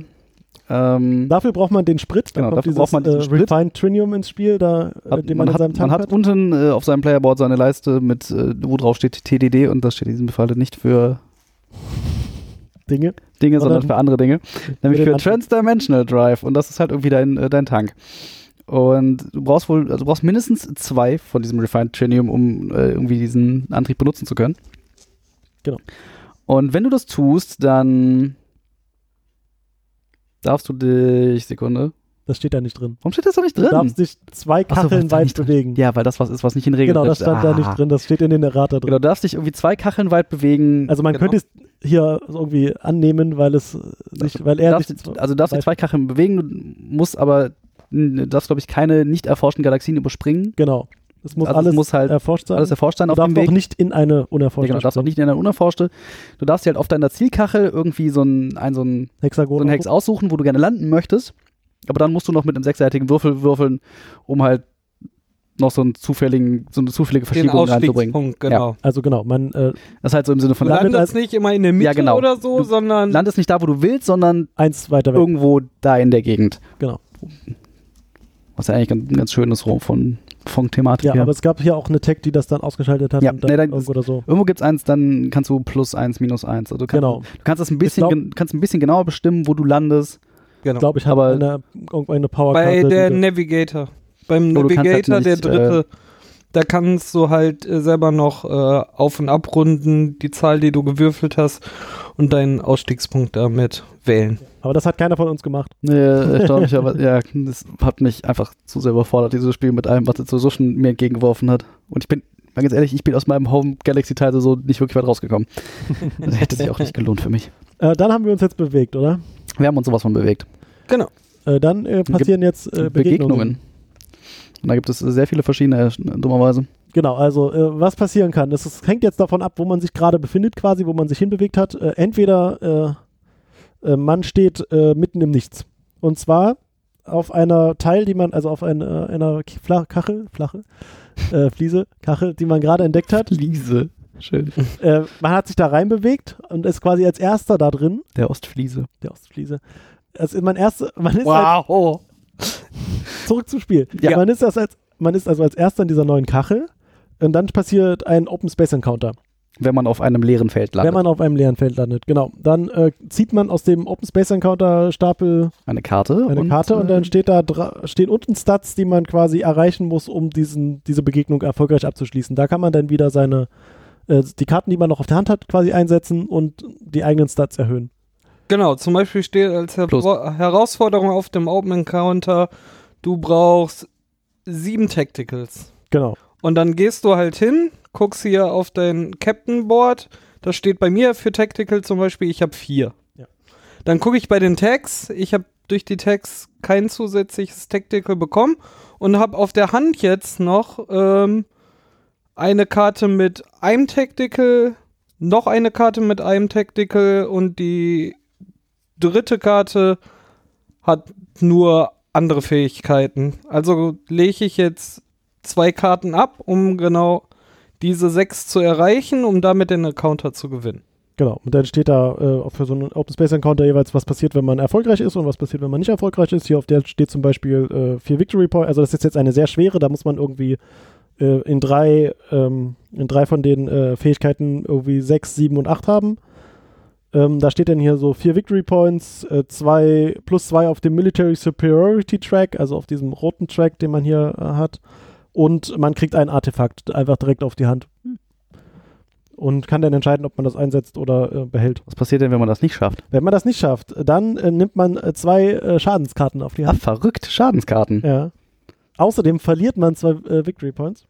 Ähm, Dafür braucht man den Sprit, da Genau, kommt dafür dieses braucht man diesen äh, Sprit. Refined Trinium ins Spiel, da, äh, hat, den man, man, in seinem hat, man Tank hat unten äh, auf seinem Playerboard seine Leiste mit, äh, wo drauf steht TDD und das steht in diesem Falle nicht für Dinge. Dinge, sondern für andere Dinge. Nämlich für. Transdimensional Drive und das ist halt irgendwie dein, äh, dein Tank. Und du brauchst wohl, also du brauchst mindestens zwei von diesem Refined Trinium, um äh, irgendwie diesen Antrieb benutzen zu können. Genau. Und wenn du das tust, dann darfst du dich, Sekunde. Das steht da nicht drin. Warum steht das da nicht Du drin? darfst dich zwei Ach so, Kacheln da weit bewegen. Ja, weil das was ist, was nicht in Regeln genau, das stand da Ah. nicht drin. Das steht in den Errata drin. Genau, du darfst dich irgendwie zwei Kacheln weit bewegen. Also man genau. könnte es hier irgendwie annehmen, weil es äh, nicht, weil er darfst, nicht, also du darfst dich zwei Kacheln bewegen, du musst aber, du darfst, glaube ich, keine nicht erforschten Galaxien überspringen. genau. Es muss Also es alles muss halt erforscht sein. Alles erforscht sein du auf dem darfst Weg. auch nicht in eine Ja, unerforschte genau, du darfst auch nicht in eine unerforschte. Du darfst dir halt auf deiner Zielkachel irgendwie so ein, ein, so ein, Hexagon. so ein Hex aussuchen, wo du gerne landen möchtest. Aber dann musst du noch mit einem sechsseitigen Würfel würfeln, um halt noch so, einen zufälligen, so eine zufällige Den Verschiebung reinzubringen. Ausstiegspunkt, genau. Also genau, man äh, Das ist halt so im Sinne von, Du Landet landest als- nicht immer in der Mitte Ja, genau. oder so, Du sondern landest nicht da, wo du willst, sondern eins weiter weg. irgendwo da in der Gegend. Genau. Was ja eigentlich ganz, ganz schön ist so von, von Thematik Ja, her. aber es gab hier auch eine Tech, die das dann ausgeschaltet hat Ja, und dann nee, dann- irgendwo oder so. Irgendwo gibt es eins, dann kannst du plus eins, minus eins. Also du kannst, Genau. du kannst das ein bisschen, glaub- gen- kannst ein bisschen genauer bestimmen, wo du landest. Genau. Ich glaube, ich habe eine, irgendeine Powerkarte. bei der Navigator. Beim Oh, kannst halt Navigator, der nicht, dritte, da kannst du halt äh, selber noch äh, auf- und abrunden, die Zahl, die du gewürfelt hast und deinen Ausstiegspunkt damit wählen. aber das hat keiner von uns gemacht. Nee, erstaunlich, aber ja, das hat mich einfach zu sehr überfordert, dieses Spiel mit allem, was es sowieso schon mir entgegengeworfen hat. Und ich bin, mal ganz ehrlich, ich bin aus meinem Home Galaxy-Teil so nicht wirklich weit rausgekommen. Das hätte sich auch nicht gelohnt für mich. Äh, dann haben wir uns jetzt bewegt, oder? Wir haben uns sowas von bewegt. Genau. Äh, dann äh, passieren jetzt äh, Begegnungen. Begegnungen. Und da gibt es sehr viele verschiedene, dummerweise. Genau, also äh, was passieren kann, das ist, hängt jetzt davon ab, wo man sich gerade befindet, quasi, wo man sich hinbewegt hat. Äh, entweder äh, äh, man steht äh, mitten im Nichts. Und zwar auf einer Teil, die man, also auf ein, äh, einer Fla Kachel, flache, äh, Fliese, Kachel, die man gerade entdeckt hat. Fliese. Schön. Äh, man hat sich da reinbewegt und ist quasi als erster da drin, Der Ostfliese. der Ostfliese. Es ist man erst, man ist halt Wow. zurück zum Spiel. Ja. Man ist das als, man ist also als erster in dieser neuen Kachel und dann passiert ein Open Space Encounter. Wenn man auf einem leeren Feld landet. Wenn man auf einem leeren Feld landet, genau. Dann äh, zieht man aus dem Open Space Encounter Stapel eine Karte. eine und, Karte und dann steht da stehen unten Stats, die man quasi erreichen muss, um diesen, diese Begegnung erfolgreich abzuschließen. Da kann man dann wieder seine äh, die Karten, die man noch auf der Hand hat, quasi einsetzen und die eigenen Stats erhöhen. Genau, zum Beispiel steht als Her Plus. Herausforderung auf dem Open Encounter, du brauchst sieben Tacticals. Genau. Und dann gehst du halt hin, guckst hier auf dein Captain Board. Da steht bei mir für Tactical zum Beispiel, ich habe vier. Ja. Dann gucke ich bei den Tags. Ich habe durch die Tags kein zusätzliches Tactical bekommen und habe auf der Hand jetzt noch ähm, eine Karte mit einem Tactical, noch eine Karte mit einem Tactical und die dritte Karte hat nur andere Fähigkeiten. Also lege ich jetzt zwei Karten ab, um genau diese sechs zu erreichen, um damit den Encounter zu gewinnen. Genau. Und dann steht da äh, für so einen Open Space Encounter jeweils, was passiert, wenn man erfolgreich ist und was passiert, wenn man nicht erfolgreich ist. Hier auf der steht zum Beispiel äh, vier Victory Points. Also das ist jetzt eine sehr schwere, da muss man irgendwie äh, in drei, ähm, in drei von den äh, Fähigkeiten irgendwie sechs, sieben und acht haben. Ähm, da steht dann hier so vier Victory Points, äh, zwei plus zwei auf dem Military Superiority Track, also auf diesem roten Track, den man hier äh, hat. Und man kriegt ein Artefakt einfach direkt auf die Hand. Und kann dann entscheiden, ob man das einsetzt oder äh, behält. Was passiert denn, wenn man das nicht schafft? Wenn man das nicht schafft, dann äh, nimmt man äh, zwei äh, Schadenskarten auf die Ah, Hand. verrückt. Schadenskarten. Ja. Außerdem verliert man zwei Victory Points.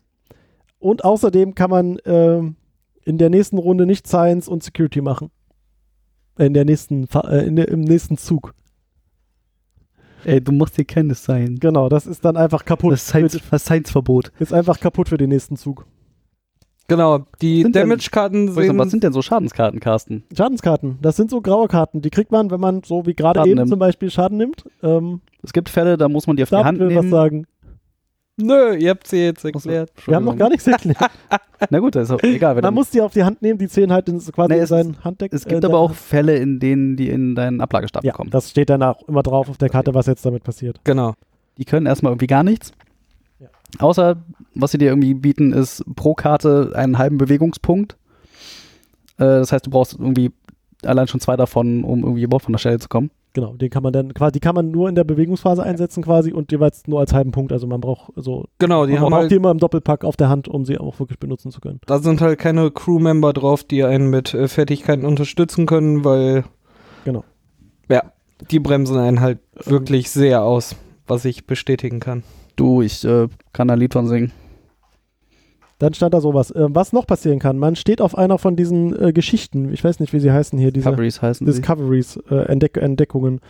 Und außerdem kann man ähm, in der nächsten Runde nicht Science und Security machen. In der nächsten, Fa- äh, in der, im nächsten Zug. Ey, du musst hier Kenntnis sein. Genau, das ist dann einfach kaputt. Das Science, Science-Verbot. ist einfach kaputt für den nächsten Zug. Genau, die Sind Damage-Karten Was sehen. sind denn so Schadenskarten, Carsten? Schadenskarten, das sind so graue Karten. Die kriegt man, wenn man so wie gerade eben nimmt. zum Beispiel Schaden nimmt. Ähm, Es gibt Fälle, da muss man die auf die Hand will was nehmen. sagen. Nö, ihr habt sie jetzt erklärt. Wir haben noch gar nichts erklärt. Na gut, das ist auch egal. Man muss die auf die Hand nehmen, die zählen halt in, quasi Nee, in seinen Handdeck. es gibt äh, aber auch Fälle, in denen die in deinen Ablagestapel Ja, kommen. das steht dann auch immer drauf auf der Karte, was jetzt damit passiert. Genau. Die können erstmal irgendwie gar nichts. Ja. Außer, was sie dir irgendwie bieten, ist pro Karte einen halben Bewegungspunkt. Äh, das heißt, du brauchst irgendwie allein schon zwei davon, um irgendwie überhaupt von der Stelle zu kommen. Genau, den kann man dann quasi, die kann man nur in der Bewegungsphase einsetzen quasi und jeweils nur als halben Punkt. Also man braucht so, Genau, die man haben braucht halt, die immer im Doppelpack auf der Hand, um sie auch wirklich benutzen zu können. da sind halt keine Crewmember drauf, die einen mit äh, Fertigkeiten unterstützen können, weil. Genau. Ja, die bremsen einen halt wirklich sehr aus, was ich bestätigen kann. Du, ich äh, kann da ein Lied von singen. Dann stand da sowas. Äh, was noch passieren kann, man steht auf einer von diesen äh, Geschichten, ich weiß nicht, wie sie heißen hier, diese Discoveries heißen. Discoveries, äh, Entdeck Entdeckungen.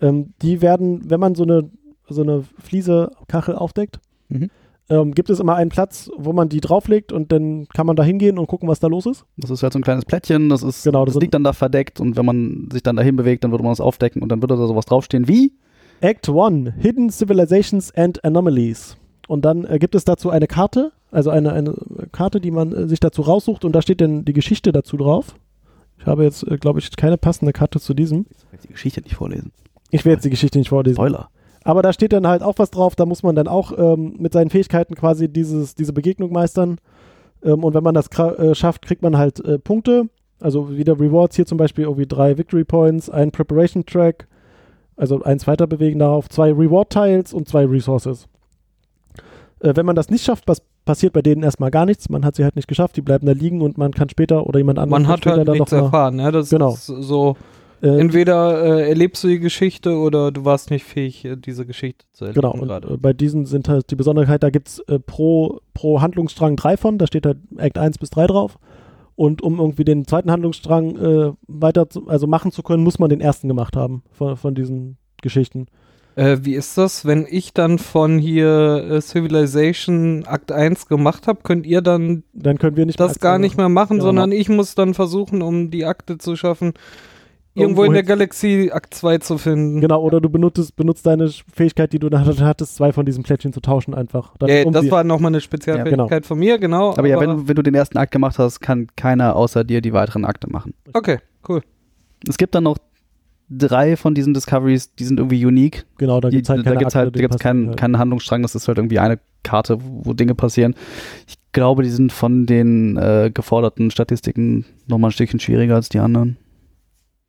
Ähm, die werden, wenn man so eine, so eine Fliese Kachel aufdeckt, Mhm. ähm, gibt es immer einen Platz, wo man die drauflegt und dann kann man da hingehen und gucken, was da los ist. Das ist halt so ein kleines Plättchen, das ist, Genau, das das liegt dann da verdeckt und wenn man sich dann dahin bewegt, dann würde man das aufdecken und dann würde da sowas draufstehen wie Act 1, Hidden Civilizations and Anomalies. und dann äh, gibt es dazu eine Karte, also eine, eine Karte, die man äh, sich dazu raussucht und da steht dann die Geschichte dazu drauf. Ich habe jetzt, äh, glaube ich, keine passende Karte zu diesem. Ich will die Geschichte nicht vorlesen. Ich werde jetzt die Geschichte nicht vorlesen. Spoiler. Aber da steht dann halt auch was drauf, da muss man dann auch ähm, mit seinen Fähigkeiten quasi dieses, diese Begegnung meistern. Ähm, und wenn man das äh, schafft, kriegt man halt äh, Punkte. Also wieder Rewards, hier zum Beispiel irgendwie drei Victory Points, ein Preparation Track, also eins weiter bewegen darauf, zwei Reward Tiles und zwei Resources. Äh, wenn man das nicht schafft, was passiert bei denen erstmal gar nichts. Man hat sie halt nicht geschafft, die bleiben da liegen und man kann später oder jemand anderes Man hat halt dann nichts erfahren. Ne? Das Genau. ist so, äh, entweder äh, erlebst du die Geschichte oder du warst nicht fähig, äh, diese Geschichte zu erleben. Genau, und gerade. äh, bei diesen sind halt die Besonderheit, da gibt es äh, pro, pro Handlungsstrang drei von, da steht halt Act 1 bis 3 drauf. Und um irgendwie den zweiten Handlungsstrang äh, weiter zu, also machen zu können, muss man den ersten gemacht haben von, von diesen Geschichten. Äh, wie ist das, wenn ich dann von hier äh, Civilization Akt 1 gemacht habe, könnt ihr dann Dann können wir nicht das gar nicht mehr machen, Genau. sondern ich muss dann versuchen, um die Akte zu schaffen, irgendwo Irgendwo in der Galaxie Akt 2 zu finden. Genau, oder du benutzt, benutzt deine Fähigkeit, die du da hattest, zwei von diesen Plättchen zu tauschen einfach. Dann Ja, um das war nochmal eine Spezialfähigkeit von mir, genau. Aber ja, wenn, du- wenn du den ersten Akt gemacht hast, kann keiner außer dir die weiteren Akte machen. Okay, cool. Es gibt dann noch drei von diesen Discoveries, die sind irgendwie unique. genau, da gibt es halt da keine gibt es Akte, halt, da gibt's passieren keinen, halt. keinen Handlungsstrang, das ist halt irgendwie eine Karte, wo Dinge passieren. Ich glaube, die sind von den äh, geforderten Statistiken nochmal ein Stückchen schwieriger als die anderen.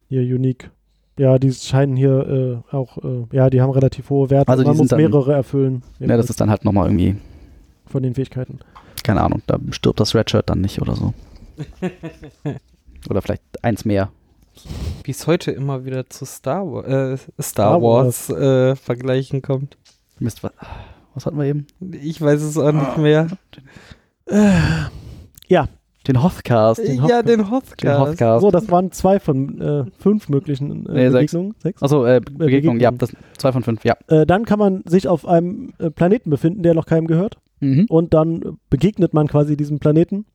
Hier unique. Ja, die scheinen hier äh, auch, äh, ja, die haben relativ hohe Werte. Also die Man muss dann- mehrere erfüllen. Ja, das ist dann halt nochmal irgendwie, von den Fähigkeiten. keine Ahnung, da stirbt das Redshirt dann nicht oder so. oder vielleicht eins mehr. Wie es heute immer wieder zu Star, Wa äh, Star, Star Wars, äh, vergleichen kommt. Mist, was, was hatten wir eben? Ich weiß es auch nicht mehr. Den Hothcast. Den ja, Hothcast. den Den Hothcast. So, das waren zwei von äh, fünf möglichen äh, Nee, sechs. Begegnungen. Sechs. Achso, äh, Begegnung, Begegnung. ja, das zwei von fünf, ja. Äh, dann kann man sich auf einem äh, Planeten befinden, der noch keinem gehört. Mhm. Und dann äh, begegnet man quasi diesem Planeten.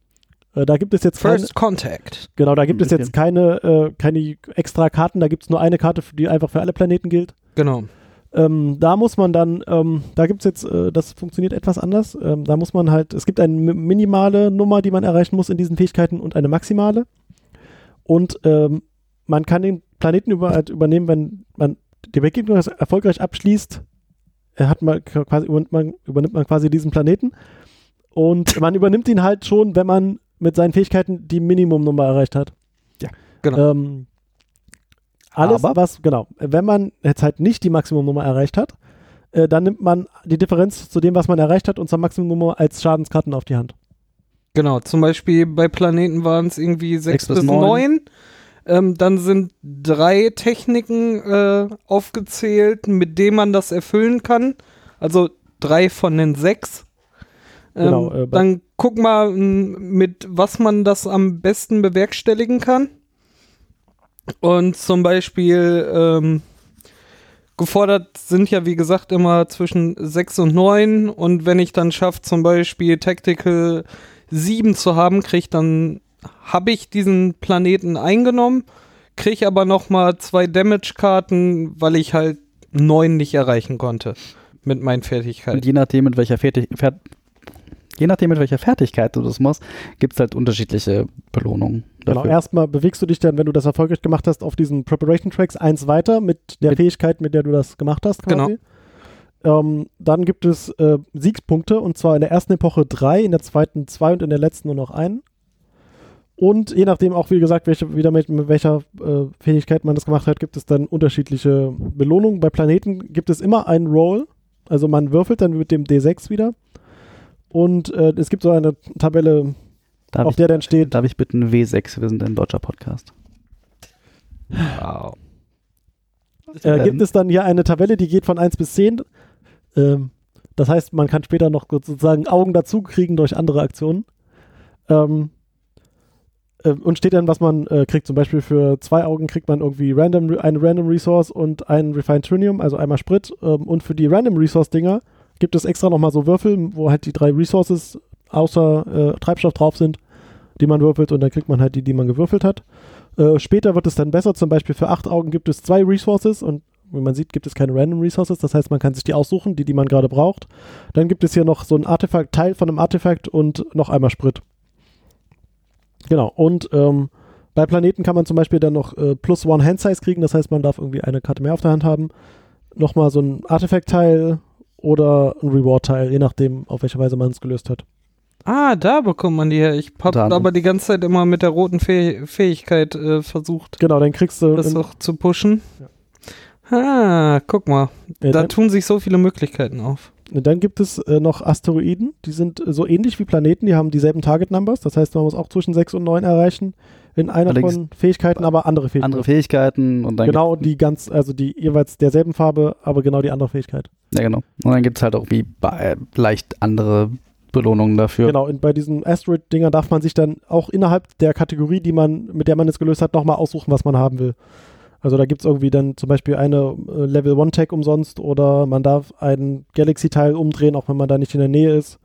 Äh, da gibt es jetzt keine, First Contact. genau, da gibt es jetzt keine, äh, keine extra Karten. Da gibt es nur eine Karte, die einfach für alle Planeten gilt. Genau. Ähm, da muss man dann, ähm, da gibt es jetzt, äh, das funktioniert etwas anders. Ähm, da muss man halt, es gibt eine mi- minimale Nummer, die man erreichen muss in diesen Fähigkeiten und eine maximale. Und ähm, man kann den Planeten über, halt übernehmen, wenn man die Begegnung erfolgreich abschließt, hat man quasi, übernimmt man, übernimmt man quasi diesen Planeten. Und man übernimmt ihn halt schon, wenn man mit seinen Fähigkeiten die Minimumnummer erreicht hat. Genau. Ähm, alles, Aber- was, genau, wenn man jetzt halt nicht die Maximumnummer erreicht hat, äh, dann nimmt man die Differenz zu dem, was man erreicht hat, und zur Maximumnummer als Schadenskarten auf die Hand. Genau, zum Beispiel bei Planeten waren es irgendwie sechs Sechs bis bis neun. neun. Ähm, dann sind drei Techniken äh, aufgezählt, mit denen man das erfüllen kann. Also drei von den sechs. Ähm, Genau, äh, bei- dann guck mal, mit was man das am besten bewerkstelligen kann. Und zum Beispiel ähm, gefordert sind ja, wie gesagt, immer zwischen 6 und 9. Und wenn ich dann schaffe, zum Beispiel Tactical 7 zu haben, kriege ich dann, habe ich diesen Planeten eingenommen, kriege aber noch mal zwei Damage-Karten, weil ich halt 9 nicht erreichen konnte mit meinen Und Fertigkeiten. je nachdem, mit welcher Fertig Fer je nachdem, mit welcher Fertigkeit du das machst, gibt es halt unterschiedliche Belohnungen. Genau, Dafür. erstmal bewegst du dich dann, wenn du das erfolgreich gemacht hast, auf diesen Preparation Tracks eins weiter mit der Mit- Fähigkeit, mit der du das gemacht hast quasi. Genau. Ähm, dann gibt es äh, Siegspunkte und zwar in der ersten Epoche drei, in der zweiten zwei und in der letzten nur noch einen. Und je nachdem auch, wie gesagt, welche, wieder mit, mit welcher äh, Fähigkeit man das gemacht hat, gibt es dann unterschiedliche Belohnungen. Bei Planeten gibt es immer einen Roll, also man würfelt dann mit dem D6 wieder. Und äh, es gibt so eine Tabelle, darf, auf ich, der dann steht, darf ich bitte ein W6? Wir sind ein deutscher Podcast. Wow. äh, gibt es dann hier eine Tabelle, die geht von 1 bis 10. Ähm, das heißt, man kann später noch sozusagen Augen dazu kriegen durch andere Aktionen. Ähm, äh, und steht dann, was man äh, kriegt. Zum Beispiel für zwei Augen kriegt man irgendwie random, eine Random Resource und ein Refined Trinium, also einmal Sprit. Ähm, und für die Random Resource-Dinger gibt es extra nochmal so Würfel, wo halt die drei Resources außer äh, Treibstoff drauf sind, die man würfelt und dann kriegt man halt die, die man gewürfelt hat. Äh, später wird es dann besser, zum Beispiel für acht Augen gibt es zwei Resources und Wie man sieht, gibt es keine Random Resources, das heißt, man kann sich die aussuchen, die, die man gerade braucht. Dann gibt es hier noch so ein Artefakt, Teil von einem Artefakt und noch einmal Sprit. Genau, und ähm, bei Planeten kann man zum Beispiel dann noch äh, plus One Hand Size kriegen, das heißt, man darf irgendwie eine Karte mehr auf der Hand haben. Nochmal so ein Artefakt-Teil oder ein Reward-Teil, je nachdem, auf welche Weise man es gelöst hat. Ah, da bekommt man die her. Ich hab Unter anderem. aber die ganze Zeit immer mit der roten Fäh Fähigkeit äh, versucht, Genau, dann kriegst du. das auch zu pushen. Ja. Ah, guck mal. äh, Da tun sich so viele Möglichkeiten auf. dann gibt es äh, noch Asteroiden, die sind äh, so ähnlich wie Planeten, die haben dieselben Target-Numbers, das heißt, man muss auch zwischen 6 und 9 erreichen in einer Allerdings- von Fähigkeiten, aber andere Fähigkeiten. Andere Fähigkeiten und dann genau die ganz, also die jeweils derselben Farbe, aber genau die andere Fähigkeit. Ja, genau. Und dann gibt es halt auch wie bei, leicht andere Belohnungen dafür. Genau, und bei diesen Asteroid-Dingern darf man sich dann auch innerhalb der Kategorie, die man, mit der man es gelöst hat, nochmal aussuchen, was man haben will. Also da gibt es irgendwie dann zum Beispiel eine äh, Level 1 Tag umsonst oder man darf einen Galaxy-Teil umdrehen, auch wenn man da nicht in der Nähe ist.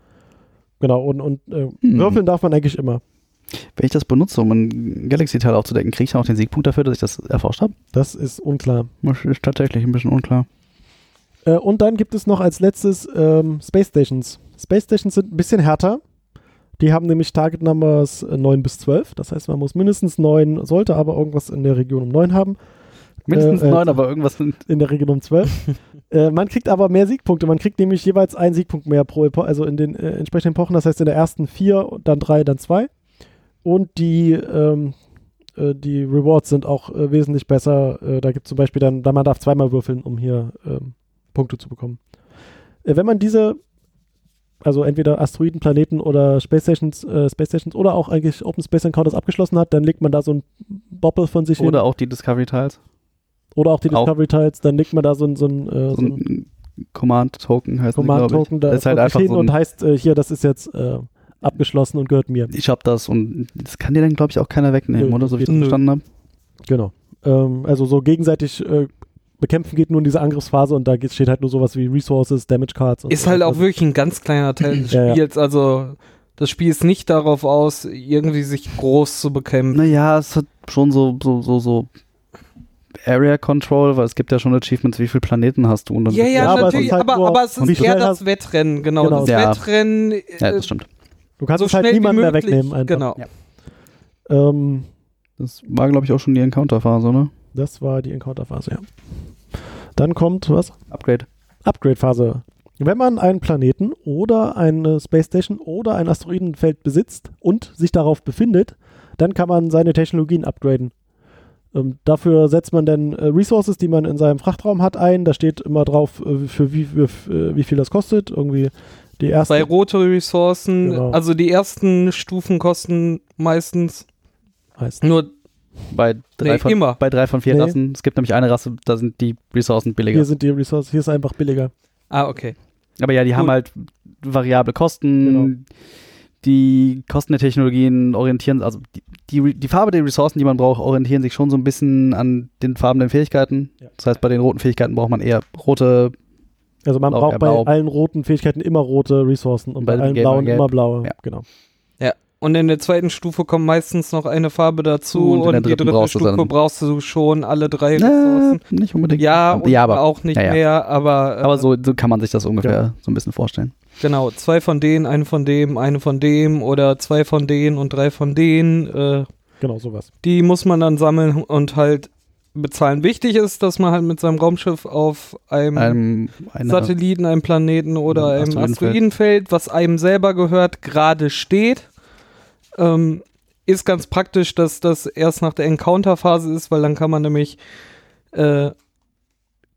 Genau, und, und äh, Hm. würfeln darf man eigentlich immer. Wenn ich das benutze, um ein Galaxy-Teil aufzudecken, kriege ich dann auch den Siegpunkt dafür, dass ich das erforscht habe? Das ist unklar. Das ist tatsächlich ein bisschen unklar. Äh, und dann gibt es noch als letztes ähm, Space Stations. Space Stations sind ein bisschen härter. Die haben nämlich Target Numbers äh, 9 bis 12. Das heißt, man muss mindestens 9, sollte aber irgendwas in der Region um 9 haben. Mindestens Äh, äh, neun, aber irgendwas sind. in der Regel um 12. äh, man kriegt aber mehr Siegpunkte. Man kriegt nämlich jeweils einen Siegpunkt mehr pro Epoche, also in den äh, entsprechenden Epochen. Das heißt, in der ersten vier, dann drei, dann zwei. Und die, ähm, äh, die Rewards sind auch äh, wesentlich besser. Äh, da gibt es zum Beispiel dann, da man darf zweimal würfeln, um hier ähm, Punkte zu bekommen. Äh, wenn man diese, also entweder Asteroiden, Planeten oder Space Stations, äh, Space Stations oder auch eigentlich Open Space Encounters abgeschlossen hat, dann legt man da so ein Boppel von sich hin. Oder auch die Discovery-Tiles. Oder auch die Auch. Discovery Tiles, dann legt man da so ein, so ein, äh, So ein ein Command-Token heißt Command-Token, ich. da ist halt einfach so und ein, heißt, äh, hier, das ist jetzt abgeschlossen und gehört mir. ich hab das und das kann dir dann, glaube ich, auch keiner wegnehmen, Nö, oder? So wie ich das verstanden habe. Genau. Ähm, also so gegenseitig äh, bekämpfen geht nur in dieser Angriffsphase und da geht, steht halt nur sowas wie Resources, Damage Cards. Und Ist so. halt auch Also, wirklich ein ganz kleiner Teil des Ja, ja. Spiels. Also das Spiel ist nicht darauf aus, irgendwie sich groß zu bekämpfen. Naja, es hat schon so, so, so, so Area Control, weil es gibt ja schon Achievements, wie viele Planeten hast du. Und dann Ja, ja, Ja, aber es natürlich, ist halt aber, aber es ist eher das Wettrennen, genau. Genau. Das Ja. Wettrennen. äh, Ja, das stimmt. Du kannst so es halt niemandem mehr wegnehmen. Einfach. Genau. Ja. Ähm, Das war, glaube ich, auch schon die Encounter-Phase, oder? das war die Encounter-Phase, ja. Dann kommt was? Upgrade. Upgrade-Phase. Wenn man einen Planeten oder eine Space Station oder ein Asteroidenfeld besitzt und sich darauf befindet, dann kann man seine Technologien upgraden. Ähm, dafür setzt man dann äh, Resources, die man in seinem Frachtraum hat, ein. Da steht immer drauf, äh, für wie, für, äh, wie viel das kostet. Irgendwie die erste. Bei rote Ressourcen, Genau. also die ersten Stufen kosten meistens heißt. nur, Bei drei, nee, von, immer. bei drei von vier Nee. Rassen. Es gibt nämlich eine Rasse, da sind die Ressourcen billiger. Hier sind die Resources, hier ist einfach billiger. Ah, okay. Aber ja, die Gut. haben halt variable Kosten. Genau. Die Kosten der Technologien orientieren, also die, die, die Farbe der Ressourcen, die man braucht, orientieren sich schon so ein bisschen an den Farben der Fähigkeiten. Ja. Das heißt, bei den roten Fähigkeiten braucht man eher rote. Also man Blau, braucht ja, bei blau. allen roten Fähigkeiten immer rote Ressourcen und bei, Bei allen blauen immer blaue. Ja. Genau. Und in der zweiten Stufe kommt meistens noch eine Farbe dazu Und in und, der die dritten dritte brauchst Stufe dann- brauchst du schon alle drei Äh, Ressourcen. nicht unbedingt. Ja, und ja aber, auch nicht ja, ja. mehr, aber, äh, aber so, so kann man sich das ungefähr so ein bisschen vorstellen. genau, zwei von denen, eine von dem, eine von dem oder zwei von denen und drei von denen, äh, Genau, sowas. die muss man dann sammeln und halt bezahlen. Wichtig ist, dass man halt mit seinem Raumschiff auf einem Einem, eine, Satelliten, einem Planeten oder Einem Asteroidenfeld. Asteroidenfeld, was einem selber gehört, gerade steht. Ähm, ist ganz praktisch, dass das erst nach der Encounter-Phase ist, weil dann kann man nämlich äh,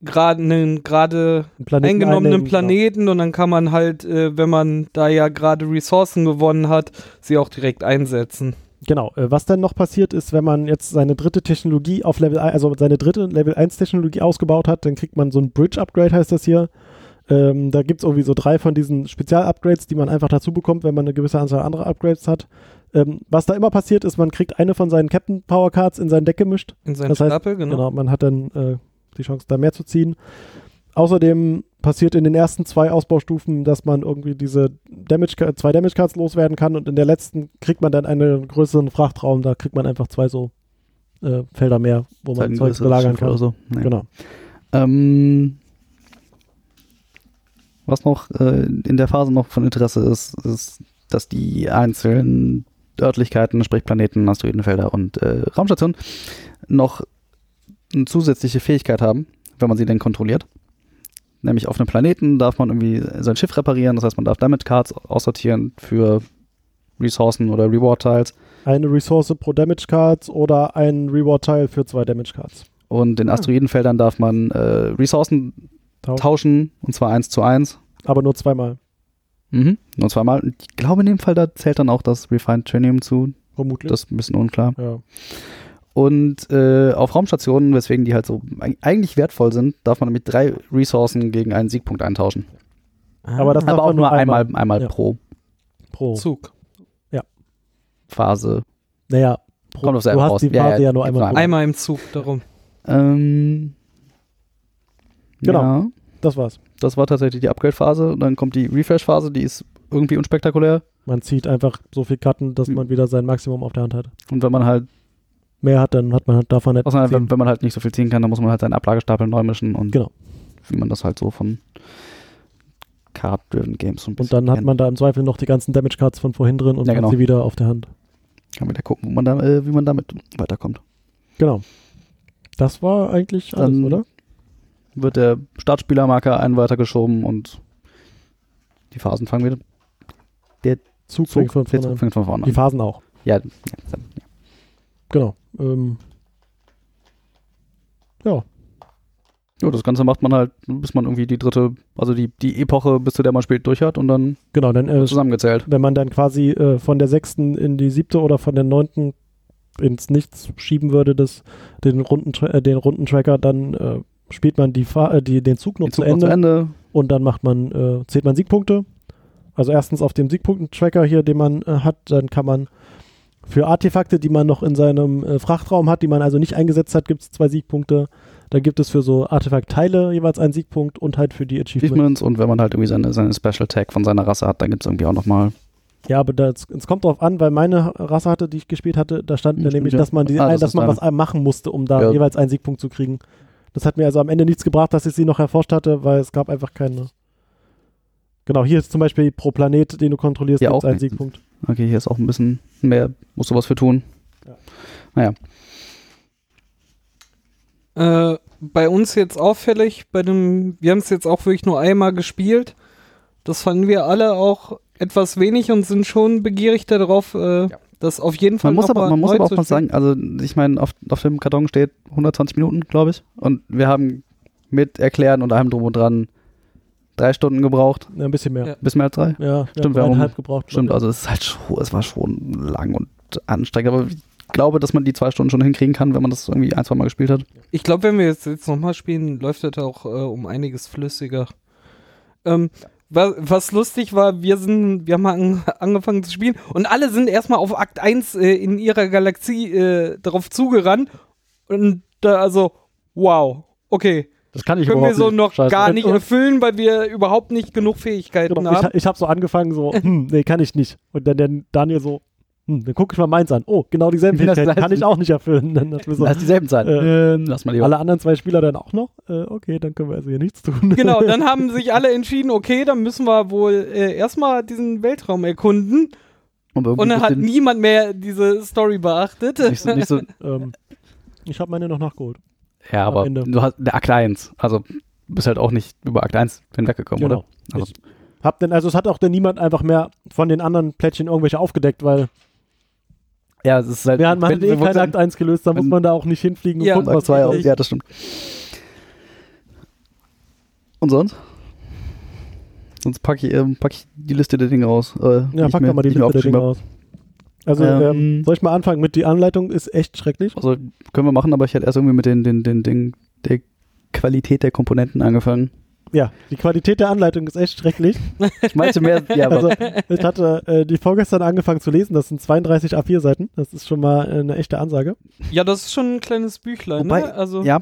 gerade einen gerade eingenommenen einnehmen, genau. Planeten und dann kann man halt, äh, wenn man da ja gerade Ressourcen gewonnen hat, sie auch direkt einsetzen. Genau. Äh, was dann noch passiert ist, wenn man jetzt seine dritte Technologie auf Level 1, also seine dritte Level 1 Technologie ausgebaut hat, dann kriegt man so ein Bridge-Upgrade, heißt das hier. Ähm, da gibt es irgendwie so drei von diesen Spezial-Upgrades, die man einfach dazu bekommt, wenn man eine gewisse Anzahl anderer Upgrades hat. Ähm, was da immer passiert ist, man kriegt eine von seinen Captain Power Cards in sein Deck gemischt. In seinen Das heißt, Stapel, genau. Genau, man hat dann äh, die Chance, da mehr zu ziehen. Außerdem passiert in den ersten zwei Ausbaustufen, dass man irgendwie diese Damage, zwei Damage Cards loswerden kann und in der letzten kriegt man dann einen größeren Frachtraum, da kriegt man einfach zwei so äh, Felder mehr, wo man Zeug belagern kann. Oder so. Nee. Genau. Ähm, was noch äh, in der Phase noch von Interesse ist, ist, dass die einzelnen Örtlichkeiten, sprich Planeten, Asteroidenfelder und äh, Raumstationen, noch eine zusätzliche Fähigkeit haben, wenn man sie denn kontrolliert. Nämlich auf einem Planeten darf man irgendwie sein Schiff reparieren, das heißt, man darf damit Cards aussortieren für Ressourcen oder Reward-Tiles. Eine Ressource pro Damage Cards oder ein Reward-Teil für zwei Damage Cards. Und in Asteroidenfeldern darf man äh, Ressourcen Tausch. tauschen, und zwar eins zu eins. Aber nur zweimal, Mhm. Nur zweimal. Ich glaube, in dem Fall, da zählt dann auch das Refined Trinium zu. vermutlich. Das ist ein bisschen unklar. ja. Und äh, auf Raumstationen, weswegen die halt so eig- eigentlich wertvoll sind, darf man mit drei Ressourcen gegen einen Siegpunkt eintauschen. Aber das Aber auch nur einmal, einmal Ja. pro pro. Zug. Phase. Naja, pro, Kommt aufs du selbe hast raus. die Ja, Phase ja, ja, nur einmal. Einmal im Zug, darum. Ähm, Genau. Ja, Das war's. das war tatsächlich die Upgrade-Phase. Und dann kommt die Refresh-Phase, die ist irgendwie unspektakulär. Man zieht einfach so viel Karten, dass Hm. man wieder sein Maximum auf der Hand hat. Und wenn man halt, Mehr hat, dann hat man halt davon nicht. außer, ziehen. wenn, wenn man halt nicht so viel ziehen kann, dann muss man halt seinen Ablagestapel neu mischen und Genau. wie man das halt so von Card-Driven Games so ein Und dann hat man da im Zweifel noch die ganzen Damage Cards von vorhin drin und Ja, hat genau. sie wieder auf der Hand. Kann wieder gucken, man da, äh, wie man damit weiterkommt. Genau. Das war eigentlich alles, Dann oder? Wird der Startspielermarker einen weitergeschoben und die Phasen fangen wieder. Zug, Zug, fängt von der vorne Zug an. fängt von vorne Die an. Phasen auch. Ja, ja, ja. Genau. Ähm, ja, ja, das Ganze macht man halt, bis man irgendwie die dritte, also die, die Epoche, bis zu der man spielt, durch hat und dann genau. Dann, äh, zusammengezählt. wenn man dann quasi äh, von der sechsten in die siebte oder von der neunten ins Nichts schieben würde, das, den, Runden, äh, den Rundentracker, dann äh, spielt man die, Fa äh, die, den Zug noch Den zu Zug noch Ende, zu Ende. und dann macht man, äh, zählt man Siegpunkte. Also erstens auf dem Siegpunkten-Tracker hier, den man hat, dann kann man für Artefakte, die man noch in seinem äh, Frachtraum hat, die man also nicht eingesetzt hat, gibt es zwei Siegpunkte. Dann gibt es für so Artefaktteile jeweils einen Siegpunkt und halt für die Achievements. Achievements und wenn man halt irgendwie seine, seine Special Tag von seiner Rasse hat, dann gibt es irgendwie auch nochmal. Ja, aber das, es kommt drauf an, weil meine Rasse hatte, die ich gespielt hatte, da stand Hm, da stimmt, nämlich, ja. dass man, die, Ah, das dass man was machen musste, um da Ja. jeweils einen Siegpunkt zu kriegen. Das hat mir also am Ende nichts gebracht, dass ich sie noch erforscht hatte, weil es gab einfach keine. Genau, hier ist zum Beispiel pro Planet, den du kontrollierst, Ja, einen. Siegpunkt. Okay, hier ist auch ein bisschen mehr, musst du was für tun. Äh, bei uns jetzt auffällig, bei dem, wir haben es jetzt auch wirklich nur einmal gespielt. Das fanden wir alle auch etwas wenig und sind schon begierig darauf, äh, das auf jeden Fall Man muss noch aber, man muss aber auch mal sagen, also ich meine, auf, auf dem Karton steht 120 Minuten, glaube ich. Und wir haben mit Erklären und allem drum und dran drei Stunden gebraucht. Ja, ein bisschen mehr. Ja. Bis mehr als drei. Ja, Stimmt, wir wir haben- eineinhalb gebraucht. Stimmt, also es ist halt schon, es war schon lang und anstrengend, aber ich glaube, dass man die zwei Stunden schon hinkriegen kann, wenn man das irgendwie ein, zwei Mal gespielt hat. Ich glaube, wenn wir jetzt, jetzt nochmal spielen, läuft das auch äh, um einiges flüssiger. Ähm, was, was lustig war, wir sind, wir haben an, angefangen zu spielen und alle sind erstmal auf Akt 1 äh, in ihrer Galaxie äh, darauf zugerannt und da also, wow, okay. Das kann ich Können wir überhaupt so nicht. noch Scheiße. gar nicht erfüllen, weil wir überhaupt nicht genug Fähigkeiten Genau, ich haben. ich habe so angefangen, so, hm, nee, kann ich nicht. Und dann der Daniel so, hm, dann gucke ich mal meins an. Oh, genau dieselben Fähigkeiten kann ich auch nicht erfüllen. Dann wir so, Lass dieselben sein. äh, Lass mal lieber. alle anderen zwei Spieler dann auch noch. Äh, okay, dann können wir also hier nichts tun. Genau, dann haben sich alle entschieden, okay, dann müssen wir wohl äh, erstmal diesen Weltraum erkunden. Und, Und dann hat niemand mehr diese Story beachtet. nicht so, nicht so, ähm, ich habe meine noch nachgeholt. Ja, aber du hast der Akt 1, also du bist halt auch nicht über Akt 1 hinweggekommen, Genau. oder? Also, Ich hab denn, also es hat auch dann niemand einfach mehr von den anderen Plättchen irgendwelche aufgedeckt, weil ja, es ist halt. wir haben man hat eh keinen wurden- Akt 1 gelöst, da muss wenn- man da auch nicht hinfliegen Ja. und gucken, was 2 auch, ja, das stimmt. Und sonst? Sonst packe ich, ähm, pack ich die Liste der Dinge aus. Äh, Ja, pack doch mal die Liste der Dinge aus. Also, Ähm, ähm, soll ich mal anfangen mit die Anleitung? Ist echt schrecklich. Also können wir machen, aber ich hätte erst irgendwie mit den, den, den, den der Qualität der Komponenten angefangen. Ja, die Qualität der Anleitung ist echt schrecklich. Ich meinte mehr, ja, aber Also, ich hatte äh, die vorgestern angefangen zu lesen. Das sind 32 A4-Seiten. Das ist schon mal äh, eine echte Ansage. Ja, das ist schon ein kleines Büchlein, Wobei- ne? Also, ja.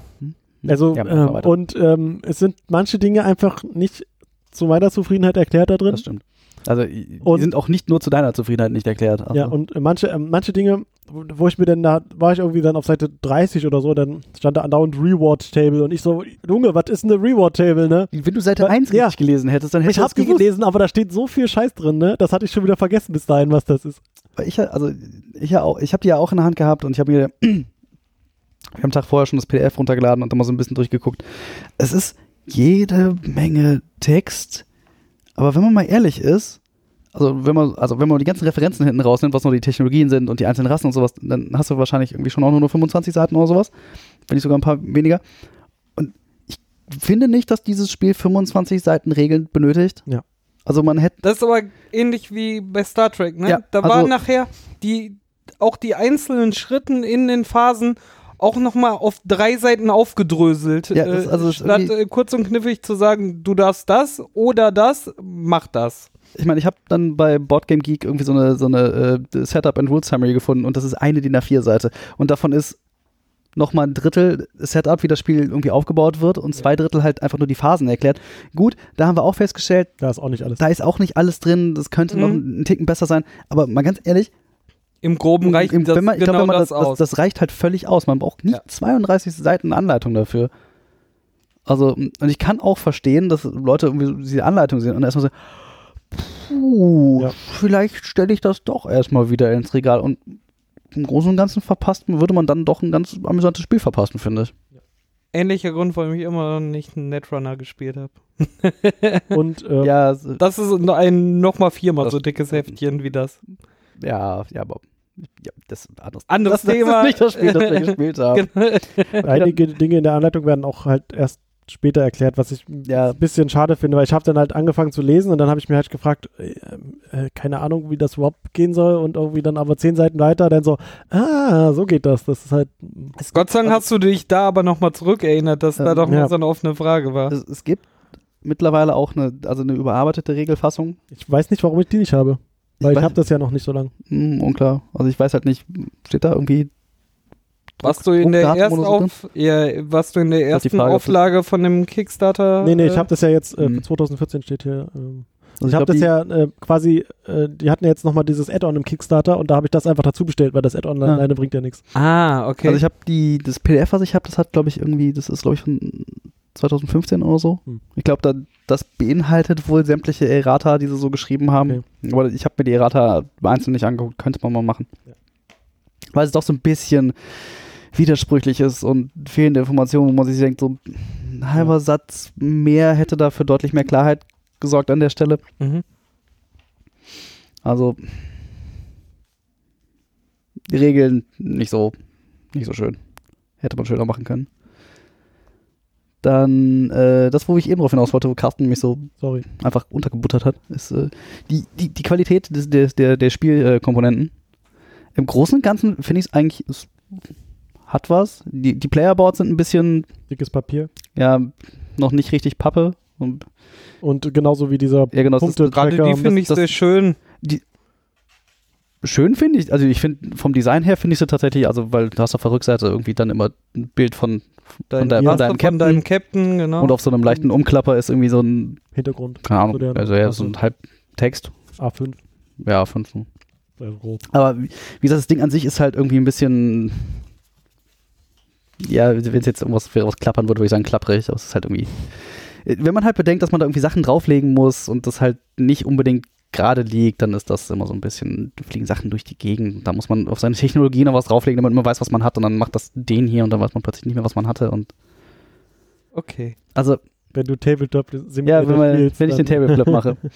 Also, Ja, ähm, und ähm, es sind manche Dinge einfach nicht zu meiner Zufriedenheit erklärt da drin. das stimmt. Also die Und- sind auch nicht nur zu deiner Zufriedenheit nicht erklärt. Also, Ja, und äh, manche, ähm, manche Dinge wo ich mir denn da, war ich irgendwie dann auf Seite 30 oder so, dann stand da andauernd Reward Table und ich so, Junge, was ist denn eine Reward Table, ne? Wenn du Seite Was- 1 ja. richtig gelesen hättest, dann hättest Ich du hab das die gewusst. gelesen, aber da steht so viel Scheiß drin, ne? Das hatte ich schon wieder vergessen bis dahin, was das ist. Weil ich, ja- also ich, ja auch, ich habe die ja auch in der Hand gehabt und ich habe mir wir haben am Tag vorher schon das PDF runtergeladen und dann mal so ein bisschen durchgeguckt. Es ist jede Menge Text, aber wenn man mal ehrlich ist, also wenn man, also wenn man die ganzen Referenzen hinten rausnimmt, was nur die Technologien sind und die einzelnen Rassen und sowas, dann hast du wahrscheinlich irgendwie schon auch nur 25 Seiten oder sowas, wenn nicht sogar ein paar weniger. Und ich finde nicht, dass dieses Spiel 25 Seiten Regeln benötigt. Ja. Also man hätte Das ist aber ähnlich wie bei Star Trek, ne? Ja, da also- waren nachher die, auch die einzelnen Schritten in den Phasen auch nochmal auf drei Seiten aufgedröselt. Ja, das- äh, also statt äh, kurz und knifflig zu sagen, du darfst das oder das, mach das. ich meine, ich habe dann bei Boardgame Geek irgendwie so eine, so eine äh, Setup and Rules Summary gefunden und das ist eine DIN A4-Seite. Und davon ist nochmal ein Drittel Setup, wie das Spiel irgendwie aufgebaut wird und zwei Drittel halt einfach nur die Phasen erklärt. Gut, da haben wir auch festgestellt, Da ist auch nicht alles. da ist auch nicht alles drin, das könnte noch Mhm. einen Ticken besser sein, aber mal ganz ehrlich, Im Groben reicht im, das wenn man, ich genau glaube, wenn man das, das, das, aus. das reicht halt völlig aus. Man braucht nicht Ja. 32 Seiten Anleitung dafür. Also, und ich kann auch verstehen, dass Leute irgendwie diese Anleitung sehen und erstmal so, puh, Ja. vielleicht stelle ich das doch erstmal wieder ins Regal. Und im Großen und Ganzen verpasst, würde man dann doch ein ganz amüsantes Spiel verpassen, finde ich. Ähnlicher Grund, warum ich immer noch nicht einen Netrunner gespielt habe. Und äh, Ja, Das ist ein nochmal viermal Das- so dickes Heftchen wie das. ja, ja, aber ja, das ist ein anderes, Anderes das, Thema. Das ist nicht das Spiel, das wir gespielt haben. einige Dinge in der Anleitung werden auch halt erst später erklärt, was ich Ja. ein bisschen schade finde, weil ich habe dann halt angefangen zu lesen und dann habe ich mir halt gefragt, äh, äh, keine Ahnung, wie das überhaupt gehen soll und irgendwie dann aber zehn Seiten weiter dann so, ah, so geht das. Das ist halt, Gott sei Dank hast du dich da aber nochmal zurückerinnert, dass da Ähm, doch ja. mal so eine offene Frage war. Es, es gibt mittlerweile auch eine, also eine überarbeitete Regelfassung. ich weiß nicht, warum ich die nicht habe. Weil ich, weiß- habe das ja noch nicht so lange. Hm, unklar. Also ich weiß halt nicht, steht da irgendwie. Warst du in der ersten Auf ja, warst du in der ersten Frage, Auflage von dem Kickstarter? Nee, nee, äh, ich habe das ja jetzt, äh, Mhm. für 2014 steht hier. Ähm, Also ich habe glaub, das ja äh, quasi, äh, die hatten ja jetzt nochmal dieses Add-on im Kickstarter und da habe ich das einfach dazu bestellt, weil das Add-on Ah. alleine bringt ja nichts. Ah, okay. Also ich habe die, das PDF, was ich habe, das hat, glaube ich, irgendwie, das ist, glaube ich, von 2015 oder so. Hm. Ich glaube, da, das beinhaltet wohl sämtliche Errata, die sie so geschrieben haben. Aber ich habe mir die Errata einzeln nicht angeguckt, könnte man mal machen. Ja. Weil es doch so ein bisschen widersprüchlich ist und fehlende Informationen, wo man sich denkt, so ein halber Ja. Satz mehr hätte da für deutlich mehr Klarheit gesorgt an der Stelle. mhm. Also die Regeln nicht so, nicht so schön. Hätte man schöner machen können. Dann äh, das, wo ich eben drauf hinaus wollte, wo Carsten mich so Sorry. einfach untergebuttert hat, ist äh, die, die, die Qualität des, des, der, der Spielkomponenten. Im Großen und Ganzen finde ich es eigentlich, es hat was. Die, die Playerboards sind ein bisschen, Dickes Papier. ja, noch nicht richtig Pappe. Und, Und genauso wie dieser ja, genau, das ist, Punkte Gerade die finde ich das- sehr schön. Schön finde ich, also ich finde, vom Design her finde ich sie tatsächlich, also weil du hast auf der Rückseite irgendwie dann immer ein Bild von, Dein, ja, von deinem von Captain. deinem Captain, genau. und auf so einem leichten Umklapper ist irgendwie so ein, Hintergrund. keine Ahnung, So also ja, so ein Halbtext. A5. Ja, fünf. Also grob. Aber wie wie gesagt, das Ding an sich ist halt irgendwie ein bisschen, ja, wenn es jetzt irgendwas was klappern würde, würde ich sagen klapprig, aber es ist halt irgendwie, wenn man halt bedenkt, dass man da irgendwie Sachen drauflegen muss und das halt nicht unbedingt gerade liegt, dann ist das immer so ein bisschen, fliegen Sachen durch die Gegend. Da muss man auf seine Technologie noch was drauflegen, damit man weiß, was man hat und dann macht das den hier und dann weiß man plötzlich nicht mehr, was man hatte und okay. also Wenn du Tabletop ja, Simulator wenn, man, spielst, wenn ich den Tableflip mache.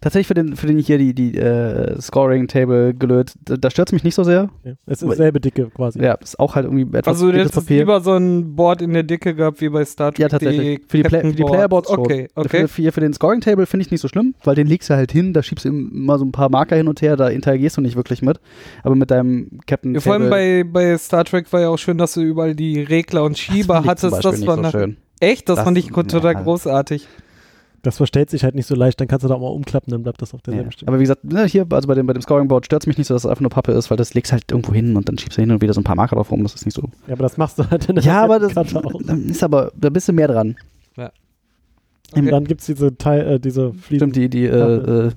Tatsächlich für den, für den hier die, die äh, Scoring-Table gelöt, da, da stört es mich nicht so sehr. Ja. Es ist selbe Dicke quasi. Ja, ist auch halt irgendwie etwas Also du hättest lieber so ein Board in der Dicke gehabt wie bei Star Trek. Ja, tatsächlich. Für die, Play für die Playerboards schon. Okay, okay. Für, für, für den Scoring-Table finde ich nicht so schlimm, weil den legst du halt hin, da schiebst du immer so ein paar Marker hin und her, da interagierst du nicht wirklich mit. Aber mit deinem Captain Ja, vor allem bei, bei Star Trek war ja auch schön, dass du überall die Regler und Schieber zum hattest. Das war so schön. echt, das, Das- fand ich total ja. großartig. Das verstellt sich halt nicht so leicht, dann kannst du da auch mal umklappen, dann bleibt das auf Ja. derselben Stelle. Aber wie gesagt, ne, hier, also bei dem, bei dem Scoring-Board stört es mich nicht so, dass es einfach nur Pappe ist, weil das legst halt irgendwo hin und dann schiebst du hin und wieder so ein paar Marker drauf rum, das ist nicht so. Ja, aber das machst du halt in der Ja, aber das ist aber, da bist du mehr dran. Und Okay. dann gibt es diese, Teil, äh, diese Fliesen Stimmt, die, die, äh, äh,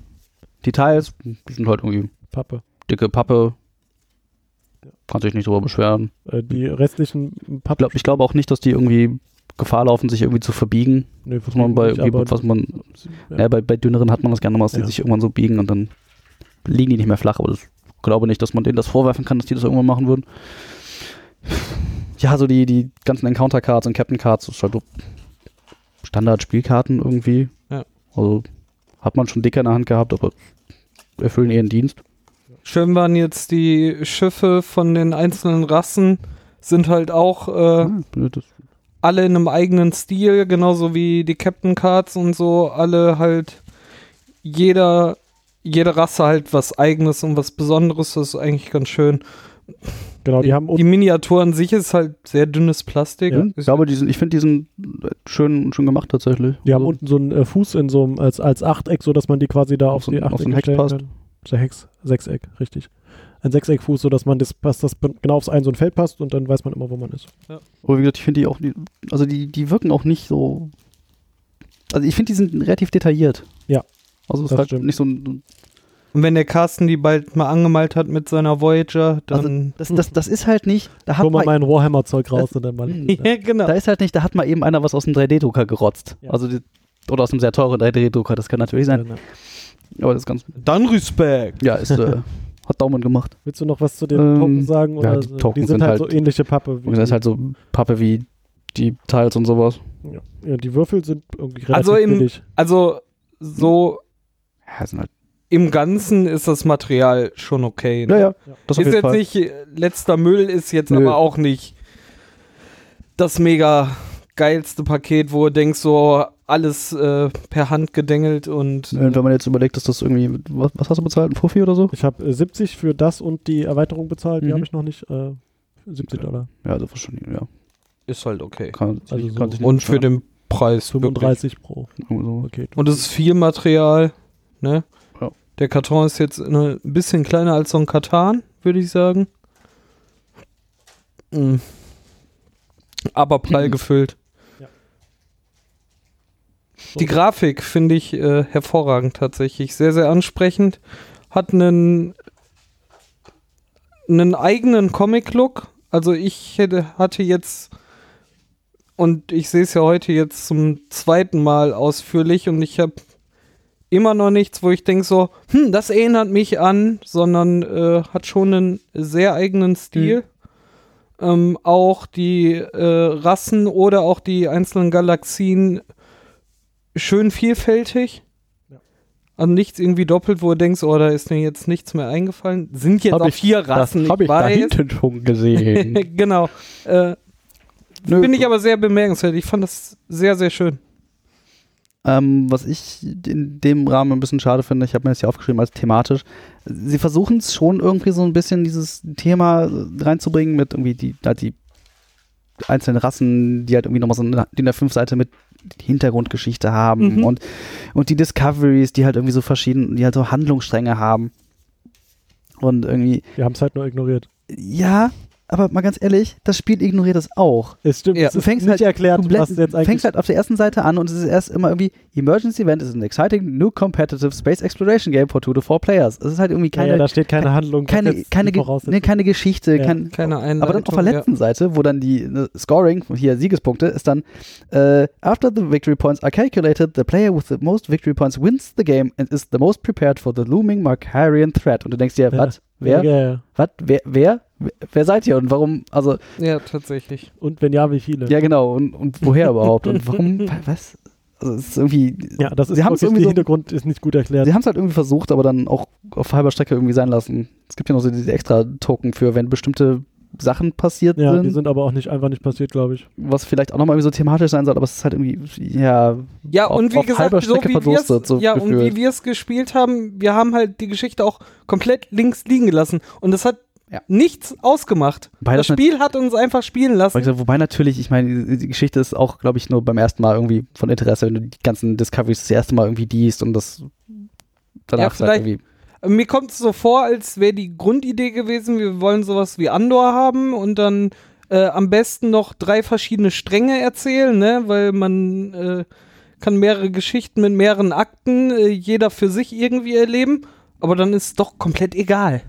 die Teils, die sind halt irgendwie Pappe. dicke Pappe. kann sich nicht drüber beschweren. Äh, die restlichen Ich Papp glaube ich glaub auch nicht, dass die irgendwie Gefahr laufen, sich irgendwie zu verbiegen. nee, Was man bei, nicht, was man, ja. ja. bei, bei dünneren hat man das gerne mal, dass die Ja. sich irgendwann so biegen und dann liegen die nicht mehr flach. Aber ich glaube nicht, dass man denen das vorwerfen kann, dass die das irgendwann machen würden. Ja, so die, die ganzen Encounter-Cards und Captain-Cards, das ist halt so Standard-Spielkarten irgendwie. Ja. Also hat man schon dicker in der Hand gehabt, aber erfüllen ihren Dienst. Schön waren jetzt die Schiffe von den einzelnen Rassen, sind halt auch äh, Ja, das, alle in einem eigenen Stil, genauso wie die Captain Cards und so, alle halt jeder, jede Rasse halt was eigenes und was Besonderes, das ist eigentlich ganz schön. Genau, die haben die Miniatur an sich ist halt sehr dünnes Plastik. Ja. ich glaube, die sind, ich finde, die sind schön, schön gemacht tatsächlich. die haben Also, unten so einen äh, Fuß in so einem, als, als Achteck, sodass man die quasi da auf, so die ein- auf Achteck so ein Heck stellen passt. kann. Hex, Sechseck, richtig. Ein Sechseckfuß, sodass man das passt, das genau aufs ein so ein Feld passt und dann weiß man immer, wo man ist. Aber wie gesagt, ich finde die auch, die, also die, die wirken auch nicht so. Also ich finde, die sind relativ detailliert. Ja, Also es das ist halt stimmt. nicht so ein. Und wenn der Carsten die bald mal angemalt hat mit seiner Voyager, dann. Das, das, das ist halt nicht. Da hat Hol mal mein Warhammer-Zeug raus und dann mal. ja, genau. da ist halt nicht, da hat mal eben einer was aus dem 3D-Drucker gerotzt. Ja. Also die, oder aus einem sehr teuren 3D-Drucker, das kann natürlich sein. Ja, ne. Aber das ist ganz. Dann Respekt. Ja, ist, äh, hat Daumen gemacht. Willst du noch was zu den Ähm, Token sagen? ja, Oder die so? Token die sind, sind halt, halt- so ähnliche Pappe. Und das ist halt so Pappe wie die Teils und sowas. ja. ja, die Würfel sind irgendwie relativ Also im- billig. Also, so Ja, sind halt. im Ganzen ist das Material schon okay. ne? Ja, ja. Ja. Das ist jetzt Fall. nicht äh, letzter Müll, ist jetzt Nö. aber auch nicht das mega geilste Paket, wo du denkst, so alles äh, per Hand gedengelt und Äh, Wenn man jetzt überlegt, dass das irgendwie. Was, was hast du bezahlt? Ein Fuffi oder so? Ich habe äh, 70 für das und die Erweiterung bezahlt. Die Mhm. habe ich noch nicht. Äh, 70 Dollar. Ja, das wahrscheinlich, ja. ist halt okay. Kann, Also so- kann Und für den Preis wirklich. 35 pro Irgendwie so. Paket. Und es ist viel Material, ne? Ja. Der Karton ist jetzt eine, ein bisschen kleiner als so ein Katan, würde ich sagen. Mm. Aber prall Mhm. gefüllt. Die Grafik finde ich äh, hervorragend tatsächlich. Sehr, sehr ansprechend. Hat einen, einen eigenen Comic-Look. Also ich hätte, hatte jetzt, und ich sehe es ja heute jetzt zum zweiten Mal ausführlich und ich habe immer noch nichts, wo ich denke so, hm, das erinnert mich an, sondern äh, hat schon einen sehr eigenen Stil. Ähm, auch die äh, Rassen oder auch die einzelnen Galaxien schön vielfältig. Also nichts irgendwie doppelt, wo du denkst, oh, da ist mir jetzt nichts mehr eingefallen. Sind jetzt Hab auch ich- vier Rassen, hab ich weiß. schon gesehen. genau. Äh, Nö. Finde ich aber sehr bemerkenswert. Ich fand das sehr, sehr schön. Ähm, was ich in dem Rahmen ein bisschen schade finde, ich habe mir das ja aufgeschrieben als thematisch, sie versuchen es schon irgendwie so ein bisschen dieses Thema reinzubringen mit irgendwie die, die einzelnen Rassen, die halt irgendwie nochmal so eine DIN A5-Seite mit Hintergrundgeschichte haben Mhm. und, und die Discoveries, die halt irgendwie so verschieden, die halt so Handlungsstränge haben. Und irgendwie, Wir haben es halt nur ignoriert. ja, aber mal ganz ehrlich, das Spiel ignoriert es auch. Es stimmt, Ja. Du fängst nicht halt erklärt, komplett, was jetzt du eigentlich fängst halt auf der ersten Seite an und es ist erst immer irgendwie Emergency Event is an exciting new competitive space exploration game for two to four players. Es ist halt irgendwie ja, keine, ja, da steht keine Handlung. keine, keine, nee, keine Geschichte, Ja. kein, Keine Einleitung. aber dann auf der letzten Seite, wo dann die ne, Scoring, hier Siegespunkte, ist dann äh, After the victory points are calculated, the player with the most victory points wins the game and is the most prepared for the looming Markarian threat. Und du denkst dir, Ja. was? Wer? Ja, ja. Was? Wer? Wer? Wer seid ihr und warum? Also, Ja, tatsächlich. Und wenn ja, wie viele? ja genau, und, und woher überhaupt? Und warum? Was? Also, es ist irgendwie. Ja, das ist Sie haben es wirklich, irgendwie der so Hintergrund ist nicht gut erklärt. Sie haben es halt irgendwie versucht, aber dann auch auf halber Strecke irgendwie sein lassen. Es gibt ja noch so diese extra Token für, wenn bestimmte Sachen passiert ja, sind, die sind aber auch nicht einfach nicht passiert, glaube ich. was vielleicht auch nochmal irgendwie so thematisch sein soll, aber es ist halt irgendwie, ja, Ja, auf, und wie auf gesagt, halber so Strecke wie wir verdurstet, so ja, und gefühlt. wie wir es gespielt haben, wir haben halt die Geschichte auch komplett links liegen gelassen. Und das hat Ja. nichts ausgemacht. Wobei das das Spiel hat uns einfach spielen lassen. gesagt, Wobei natürlich, ich meine, die- Geschichte ist auch, glaube ich, nur beim ersten Mal irgendwie von Interesse, wenn du die ganzen Discoveries das erste Mal irgendwie liest und das danach Ja, halt irgendwie. Mir kommt es so vor, als wäre die Grundidee gewesen, wir wollen sowas wie Andor haben und dann äh, am besten noch drei verschiedene Stränge erzählen, ne? weil man äh, kann mehrere Geschichten mit mehreren Akten, äh, jeder für sich irgendwie erleben, aber dann ist es doch komplett egal.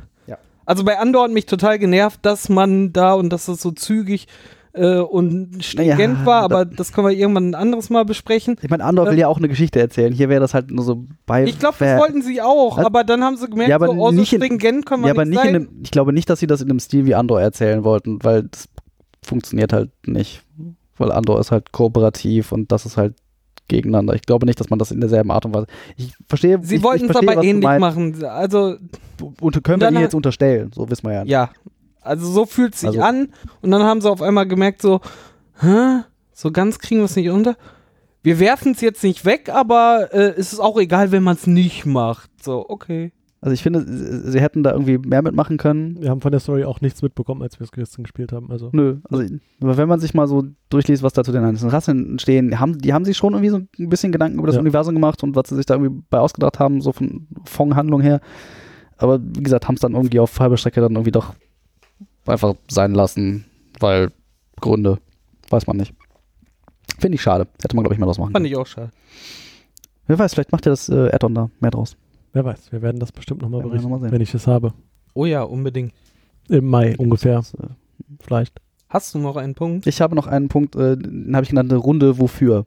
Also bei Andor hat mich total genervt, dass man da und dass das so zügig äh, und stringent Naja, war, da- aber das können wir irgendwann ein anderes Mal besprechen. Ich meine, Andor Äh, will ja auch eine Geschichte erzählen. Hier wäre das halt nur so bei. Ich glaube, das wollten sie auch, Also- aber dann haben sie gemerkt, Ja, aber so, oh, so stringent können wir Ja, aber nicht nicht in sein. einem, ich glaube nicht, dass sie das in einem Stil wie Andor erzählen wollten, weil das funktioniert halt nicht. Weil Andor ist halt kooperativ und das ist halt gegeneinander. Ich glaube nicht, dass man das in derselben Art und Weise. Ich verstehe. Sie ich, wollten ich es verstehe, aber was du ähnlich machen. Also, Und können wir hat- jetzt unterstellen, so wissen wir ja. nicht. ja. Also so fühlt es sich Also- an. Und dann haben sie auf einmal gemerkt, so, hä? So ganz kriegen wir es nicht unter. Wir werfen es jetzt nicht weg, aber äh, es ist auch egal, wenn man es nicht macht. So, okay. Also ich finde, sie hätten da irgendwie mehr mitmachen können. Wir haben von der Story auch nichts mitbekommen, als wir es gestern gespielt haben. Also Nö, also aber wenn man sich mal so durchliest, was da zu den einzelnen Rassen entstehen, haben, die haben sich schon irgendwie so ein bisschen Gedanken über das Ja. Universum gemacht und was sie sich da irgendwie bei ausgedacht haben, so von Fong-Handlung her. Aber wie gesagt, haben es dann irgendwie auf halber Strecke dann irgendwie doch einfach sein lassen, weil Gründe, weiß man nicht. Finde ich schade. Hätte man, glaube ich, mal draus machen Fand können. ich auch schade. Wer weiß, vielleicht macht ja das äh, Add-on da mehr draus. Wer weiß, wir werden das bestimmt nochmal berichten, noch wenn ich es habe. Oh ja, unbedingt. Im Mai ungefähr, Das, äh, vielleicht. Hast du noch einen Punkt? Ich habe noch einen Punkt, äh, den habe ich genannt, eine Runde wofür.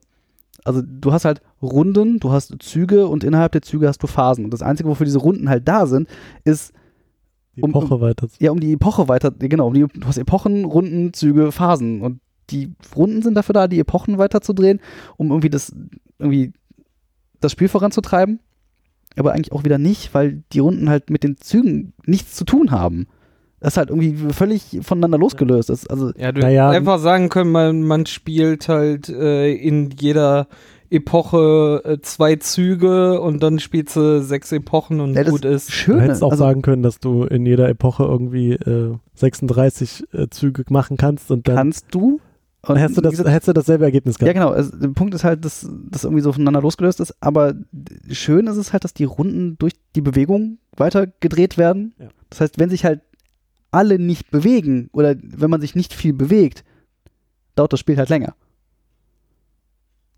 Also du hast halt Runden, du hast Züge und innerhalb der Züge hast du Phasen. Und das Einzige, wofür diese Runden halt da sind, ist, Die Um- Epoche weiter. ja, um die Epoche weiter, genau, um die, du hast Epochen, Runden, Züge, Phasen. Und die Runden sind dafür da, die Epochen weiterzudrehen, um irgendwie das, irgendwie das Spiel voranzutreiben. Aber eigentlich auch wieder nicht, weil die Runden halt mit den Zügen nichts zu tun haben. Das ist halt irgendwie völlig voneinander losgelöst. Das, also, Ja, du Naja, hättest einfach sagen können, man, man spielt halt äh, in jeder Epoche äh, zwei Züge und dann spielst du sechs Epochen und Ja, gut ist. Du schön. hättest auch also, sagen können, dass du in jeder Epoche irgendwie äh, 36 äh, Züge machen kannst und dann kannst du. Dann hättest du, das, gesagt, hättest du dasselbe Ergebnis ja, gehabt. genau. Also, der Punkt ist halt, dass das irgendwie so voneinander losgelöst ist. Aber schön ist es halt, dass die Runden durch die Bewegung weiter gedreht werden. Ja. Das heißt, wenn sich halt alle nicht bewegen oder wenn man sich nicht viel bewegt, dauert das Spiel halt länger.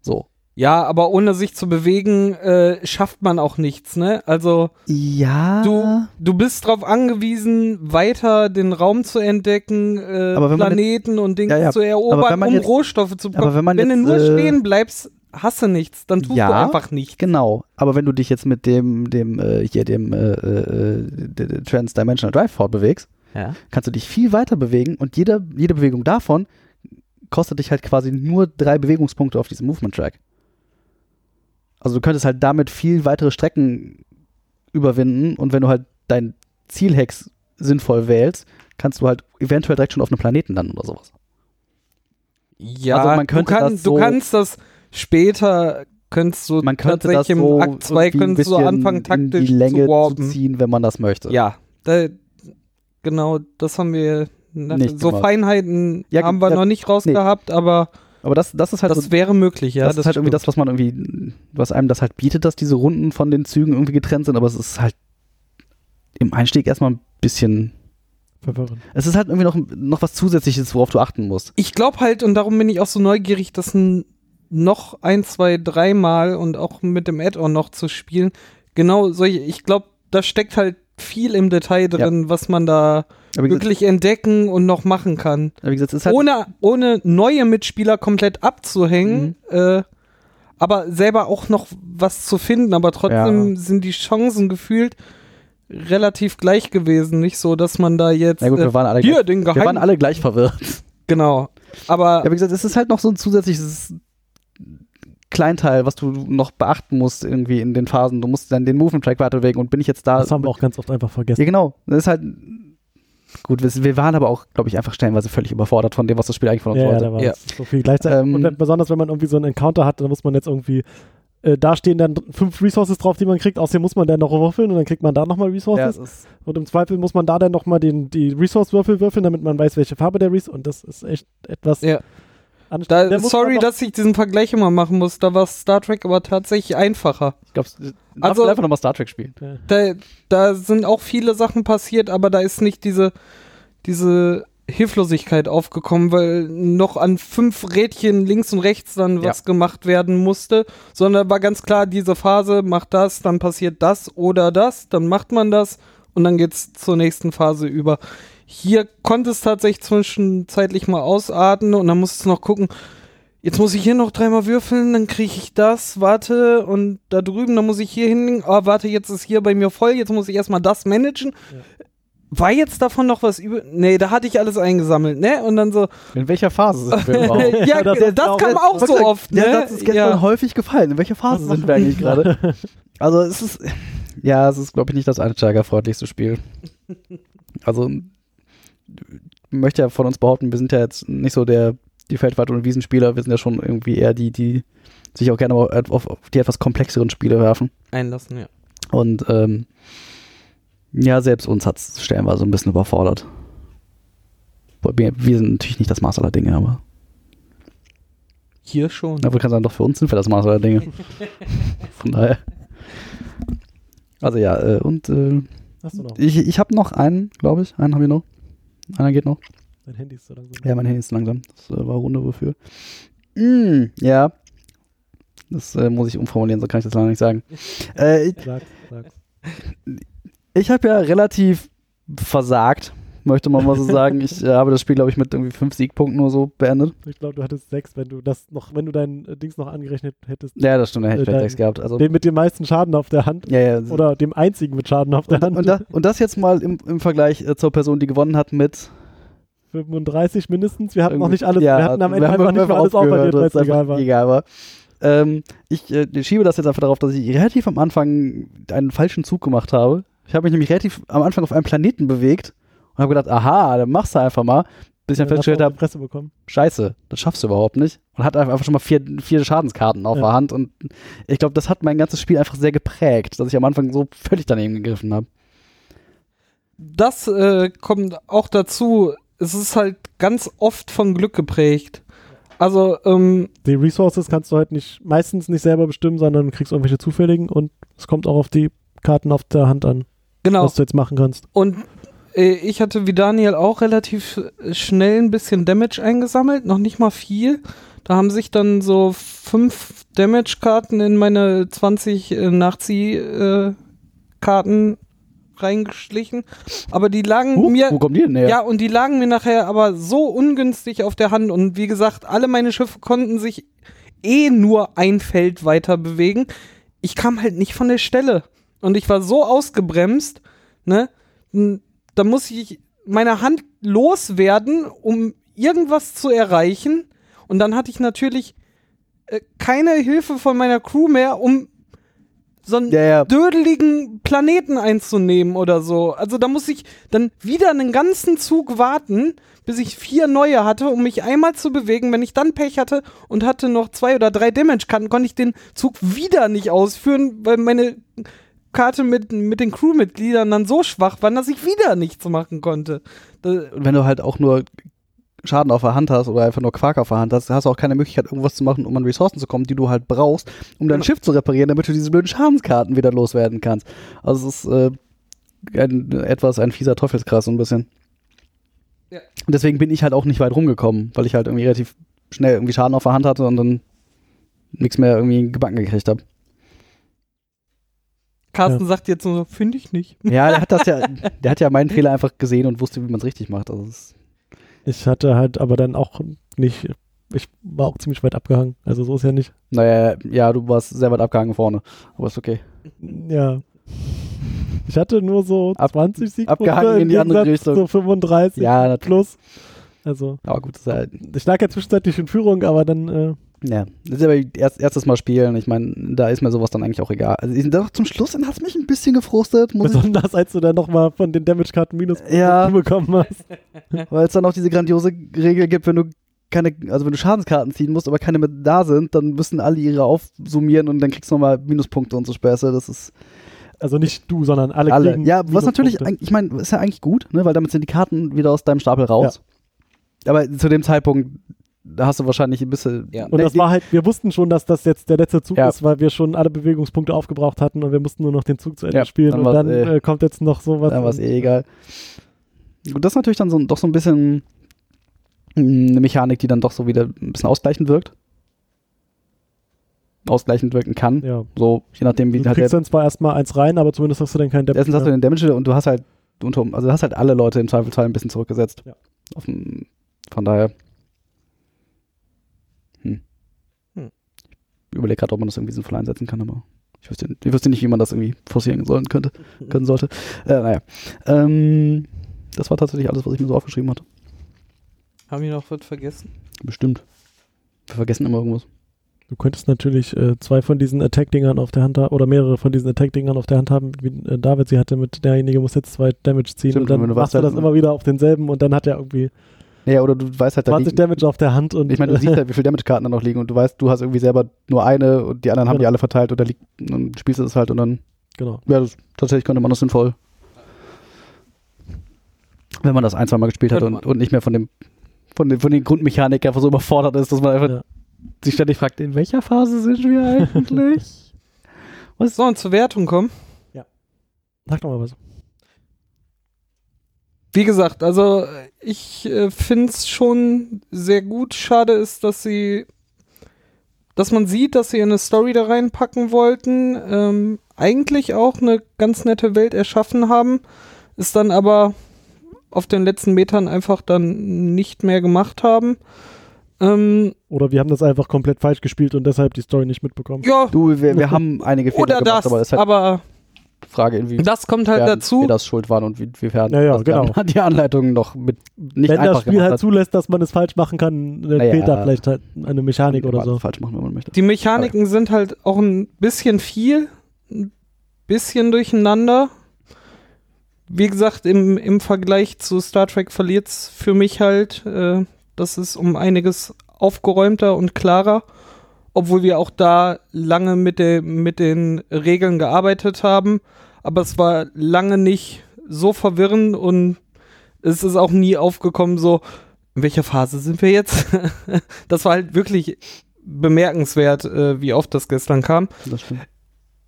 So. Ja, aber ohne sich zu bewegen, äh, schafft man auch nichts, ne? Also Ja. du, du bist drauf angewiesen, weiter den Raum zu entdecken, äh, Planeten und Dinge Ja, ja. zu erobern, um jetzt- Rohstoffe zu bekommen. wenn wenn du jetzt, nur äh, stehen bleibst, hast du nichts, dann tust Ja. du einfach nichts. Genau, aber wenn du dich jetzt mit dem, dem, äh, hier, dem äh, äh, d- Transdimensional Drive fortbewegst, Ja. kannst du dich viel weiter bewegen und jede, jede Bewegung davon kostet dich halt quasi nur drei Bewegungspunkte auf diesem Movement Track. Also du könntest halt damit viel weitere Strecken überwinden und wenn du halt dein Zielhex sinnvoll wählst, kannst du halt eventuell direkt schon auf einem Planeten landen oder sowas. Ja, Also man könnte du, kann, das so- du kannst das später, könntest du Man könnte das tatsächlich so im Akt 2 irgendwie ein könntest du anfangen taktisch in die Länge zu zu, ziehen, wenn man das möchte. Ja, da, genau, das haben wir Nicht so gemacht. Feinheiten Ja, haben wir ja, noch nicht rausgehabt, aber Aber das, das ist halt das so wäre möglich, ja. das, ist halt irgendwie das, was man irgendwie, was einem das halt bietet, dass diese Runden von den Zügen irgendwie getrennt sind, aber es ist halt im Einstieg erstmal ein bisschen. Verwirrend. Es ist halt irgendwie noch, noch was Zusätzliches, worauf du achten musst. Ich glaube halt, und darum bin ich auch so neugierig, das n- noch ein, zwei, dreimal und auch mit dem Add-on noch zu spielen. Genau solche, ich glaube, da steckt halt viel im Detail drin, was man da gesagt, wirklich entdecken und noch machen kann. gesagt halt, ohne, ohne neue Mitspieler komplett abzuhängen, Mhm. äh, aber selber auch noch was zu finden, aber trotzdem sind die Chancen gefühlt relativ gleich gewesen. Nicht so, dass man da jetzt na gut, äh, wir waren alle, hier gleich, den wir waren alle gleich verwirrt. genau. Aber Ja, wie gesagt, es ist halt noch so ein zusätzliches Kleinteil, was du noch beachten musst irgendwie in den Phasen. Du musst dann den Movement Track weiter bewegen und bin ich jetzt da. Das haben wir auch ganz oft einfach Ja, vergessen. genau. Das ist halt. Gut, wir, waren aber auch, glaube ich, einfach stellenweise völlig überfordert von dem, was das Spiel eigentlich von uns Ja, ja, wollte. da war Ja. so viel gleichzeitig. Ähm, und wenn, besonders wenn man irgendwie so einen Encounter hat, dann muss man jetzt irgendwie, äh, da stehen dann fünf Resources drauf, die man kriegt, außerdem muss man dann noch würfeln und dann kriegt man da nochmal Ja, Resources. es ist, Und im Zweifel muss man da dann nochmal die Resource-Würfel würfeln, damit man weiß, welche Farbe der Resource Und das ist echt etwas Ja. Da, sorry, dass ich diesen Vergleich immer machen muss. Da war Star Trek aber tatsächlich einfacher. ich glaube, Also- einfach nochmal Star Trek spielen. Da, da sind auch viele Sachen passiert, aber da ist nicht diese, diese Hilflosigkeit aufgekommen, weil noch an fünf Rädchen links und rechts dann Ja. was gemacht werden musste, sondern war ganz klar, diese Phase macht das, dann passiert das oder das, dann macht man das und dann geht's zur nächsten Phase über. Hier konnte es tatsächlich zwischenzeitlich mal ausarten und dann musst du noch gucken, jetzt muss ich hier noch dreimal würfeln, dann kriege ich das, warte, und da drüben, dann muss ich hier hin, oh, warte, jetzt ist hier bei mir voll, jetzt muss ich erstmal das managen. War jetzt davon noch was über. Nee, da hatte ich alles eingesammelt, ne? Und dann so. In welcher Phase sind wir überhaupt? ja, das das, auch- kam auch so oft, ne? Ja, das ist gestern häufig gefallen. In welcher Phase sind wir eigentlich gerade? Also es ist, ja, es ist, glaube ich, nicht das einsteigerfreundlichste Spiel. Also möchte ja von uns behaupten, wir sind ja jetzt nicht so der die Feldwald- und Wiesenspieler, wir sind ja schon irgendwie eher die, die sich auch gerne auf, die etwas komplexeren Spiele werfen. Einlassen, ja. Und ähm, ja, selbst uns hat es stellenweise ein bisschen überfordert. Wir, wir sind natürlich nicht das Maß aller Dinge, aber Hier schon. aber kann sagen, doch für uns sind wir das Maß aller Dinge. Von daher. Also ja, äh, und äh, Hast du noch? ich, ich habe noch einen, glaube ich. Einen habe ich noch. Einer geht noch. Dein Handy ist so langsam. Ja, mein Handy ist langsam. Das äh, war Runde wofür. Mm, ja. Das äh, muss ich umformulieren, so kann ich das leider nicht sagen. Äh, ich Sag, sag. ich habe ja relativ versagt, möchte man mal so sagen. Ich äh, habe das Spiel, glaube ich, mit irgendwie fünf Siegpunkten nur so beendet. Ich glaube, du hattest sechs, wenn du das noch, wenn du dein äh, Dings noch angerechnet hättest. Ja, das stimmt, da hätte ich Äh, dein- sechs gehabt. Also, Den mit dem meisten Schaden auf der Hand. ja, ja. Oder dem einzigen mit Schaden auf der und, Hand. und, da, und das jetzt mal im, im Vergleich äh, zur Person, die gewonnen hat mit 35 mindestens. Wir hatten noch nicht alles. Ja, wir hatten am Ende einfach nicht alles aufgehört, weil es egal war. egal war. Ähm, ich äh, schiebe das jetzt einfach darauf, dass ich relativ am Anfang einen falschen Zug gemacht habe. Ich habe mich nämlich relativ am Anfang auf einem Planeten bewegt und habe gedacht, aha, dann machst du einfach mal. Bis ich dann Ja, festgestellt habe, Presse bekommen. scheiße, das schaffst du überhaupt nicht. Und hat einfach schon mal vier, vier Schadenskarten auf Ja. der Hand. Und ich glaube, das hat mein ganzes Spiel einfach sehr geprägt, dass ich am Anfang so völlig daneben gegriffen habe. Das äh, kommt auch dazu. Es ist halt ganz oft von Glück geprägt. Also, ähm, Die Resources kannst du halt nicht, meistens nicht selber bestimmen, sondern du kriegst irgendwelche zufälligen und es kommt auch auf die Karten auf der Hand an, genau. was du jetzt machen kannst. Und ich hatte wie Daniel auch relativ äh, schnell ein bisschen Damage eingesammelt, noch nicht mal viel. Da haben sich dann so fünf Damage-Karten in meine 20 äh, Nachzieh-Karten reingeschlichen. Aber die lagen Huh, mir. wo kommen die denn her? Ja, und die lagen mir nachher aber so ungünstig auf der Hand. Und wie gesagt, alle meine Schiffe konnten sich eh nur ein Feld weiter bewegen. Ich kam halt nicht von der Stelle. Und ich war so ausgebremst, ne? Da muss ich meine Hand loswerden, um irgendwas zu erreichen. Und dann hatte ich natürlich äh, keine Hilfe von meiner Crew mehr, um so einen ja, ja. dödeligen Planeten einzunehmen oder so. Also da muss ich dann wieder einen ganzen Zug warten, bis ich vier neue hatte, um mich einmal zu bewegen. Wenn ich dann Pech hatte und hatte noch zwei oder drei Damage-Karten, konnte ich den Zug wieder nicht ausführen, weil meine Karte mit, mit den Crewmitgliedern dann so schwach war, dass ich wieder nichts machen konnte. Da, Und wenn du halt auch nur Schaden auf der Hand hast oder einfach nur Quark auf der Hand hast, hast du auch keine Möglichkeit, irgendwas zu machen, um an Ressourcen zu kommen, die du halt brauchst, um dein Genau. Schiff zu reparieren, damit du diese blöden Schadenskarten wieder loswerden kannst. Also es ist äh, ein, etwas ein fieser Teufelskreis so ein bisschen. Ja. Und deswegen bin ich halt auch nicht weit rumgekommen, weil ich halt irgendwie relativ schnell irgendwie Schaden auf der Hand hatte und dann nichts mehr irgendwie gebacken gekriegt habe. Carsten sagt jetzt so, finde ich nicht. Ja, der hat das ja, der hat ja meinen Fehler einfach gesehen und wusste, wie man es richtig macht. Also es, Ich hatte halt aber dann auch nicht, ich war auch ziemlich weit abgehangen. Also so ist ja nicht. naja, ja, du warst sehr weit abgehangen vorne, aber ist okay. Ja. Ich hatte nur so Ab- 20 Siegpunkte abgehangen in die andere Richtung. zu 35 Ja, natürlich. plus. Also Aber gut, ist halt, ich lag ja zwischenzeitlich in Führung, aber dann äh, Ja, das ist aber erst, erstes Mal spielen. Ich meine, da ist mir sowas dann eigentlich auch egal. Also ich, doch zum Schluss hat es mich ein bisschen gefrustet, muss ich, besonders als du dann nochmal von den Damage-Karten minus Ja. bekommen hast. weil es dann auch diese grandiose Regel gibt, wenn du keine, also wenn du Schadenskarten ziehen musst, aber keine mit da sind, dann müssen alle ihre aufsummieren und dann kriegst du nochmal Minuspunkte und so Späße. Das ist Also nicht du, sondern alle, alle. kriegen Ja, was natürlich, ich meine, ist ja eigentlich gut, ne, weil damit sind die Karten wieder aus deinem Stapel raus. Aber zu dem Zeitpunkt, da hast du wahrscheinlich ein bisschen. Ja. Und das war halt, wir wussten schon, dass das jetzt der letzte Zug Ja. ist, weil wir schon alle Bewegungspunkte aufgebraucht hatten und wir mussten nur noch den Zug zu Ende Ja, spielen dann und dann äh, äh, kommt jetzt noch sowas. Dann war es und- eh egal. Gut, das ist natürlich dann so, doch so ein bisschen eine Mechanik, die dann doch so wieder ein bisschen ausgleichend wirkt. ausgleichend wirken kann. Ja. So, je nachdem, wie Du halt kriegst der, dann zwar erstmal eins rein, aber zumindest hast du dann keinen Damage. erstens hast du den Damage und du hast halt unter, also du hast halt alle Leute im Zweifelsfall ein bisschen zurückgesetzt. Ja. Auf dem, von daher. Hm. Hm. Ich überlege gerade, ob man das irgendwie sinnvoll einsetzen kann, aber ich wüsste, ich wüsste nicht, wie man das irgendwie forcieren sollen könnte, können sollte. Äh, naja. Ähm, das war tatsächlich alles, was ich mir so aufgeschrieben hatte. Haben wir noch was vergessen? Bestimmt. Wir vergessen immer irgendwas. Du könntest natürlich äh, zwei von diesen Attack-Dingern auf der Hand haben oder mehrere von diesen Attack-Dingern auf der Hand haben, wie äh, David sie hatte mit derjenige muss jetzt zwei Damage ziehen Stimmt, und dann machst du das immer wieder auf denselben und dann hat er irgendwie Naja, oder du weißt halt, da 20 liegen, Damage auf der Hand und ich meine, du siehst halt, wie viele Damage-Karten da noch liegen und du weißt, du hast irgendwie selber nur eine und die anderen haben Genau. die alle verteilt und, da liegt, und dann spielst du das halt und dann, genau. ja, das, tatsächlich könnte man das sinnvoll. Wenn man das ein, zwei Mal gespielt hat und, und nicht mehr von dem, von den, von den Grundmechanik einfach so überfordert ist, dass man einfach Ja. sich ständig fragt, in welcher Phase sind wir eigentlich? Was soll zur Wertung kommen? Sag doch mal was. Wie gesagt, also ich äh, finde es schon sehr gut. Schade ist, dass sie, dass man sieht, dass sie eine Story da reinpacken wollten, ähm, eigentlich auch eine ganz nette Welt erschaffen haben, es dann aber auf den letzten Metern einfach dann nicht mehr gemacht haben. Ähm, Oder wir haben das einfach komplett falsch gespielt und deshalb die Story nicht mitbekommen. ja, Du, wir, wir haben einige Fehler oder gemacht, das, aber ist halt aber Frage, inwiefern das kommt halt dazu. wir das schuld waren und wie, inwiefern Ja, ja, das genau. Die Anleitung noch mit nicht Wenn einfach das Spiel halt hat. zulässt, dass man es falsch machen kann, dann Naja. fehlt da vielleicht halt eine Mechanik oder so. falsch machen, wenn man möchte. Die Mechaniken sind halt auch ein bisschen viel, ein bisschen durcheinander. Wie gesagt, im, im Vergleich zu Star Trek verliert es für mich halt. Äh, das ist um einiges aufgeräumter und klarer, obwohl wir auch da lange mit, der, mit den Regeln gearbeitet haben. Aber es war lange nicht so verwirrend und es ist auch nie aufgekommen, so, in welcher Phase sind wir jetzt? das war halt wirklich bemerkenswert, äh, wie oft das gestern kam. Das.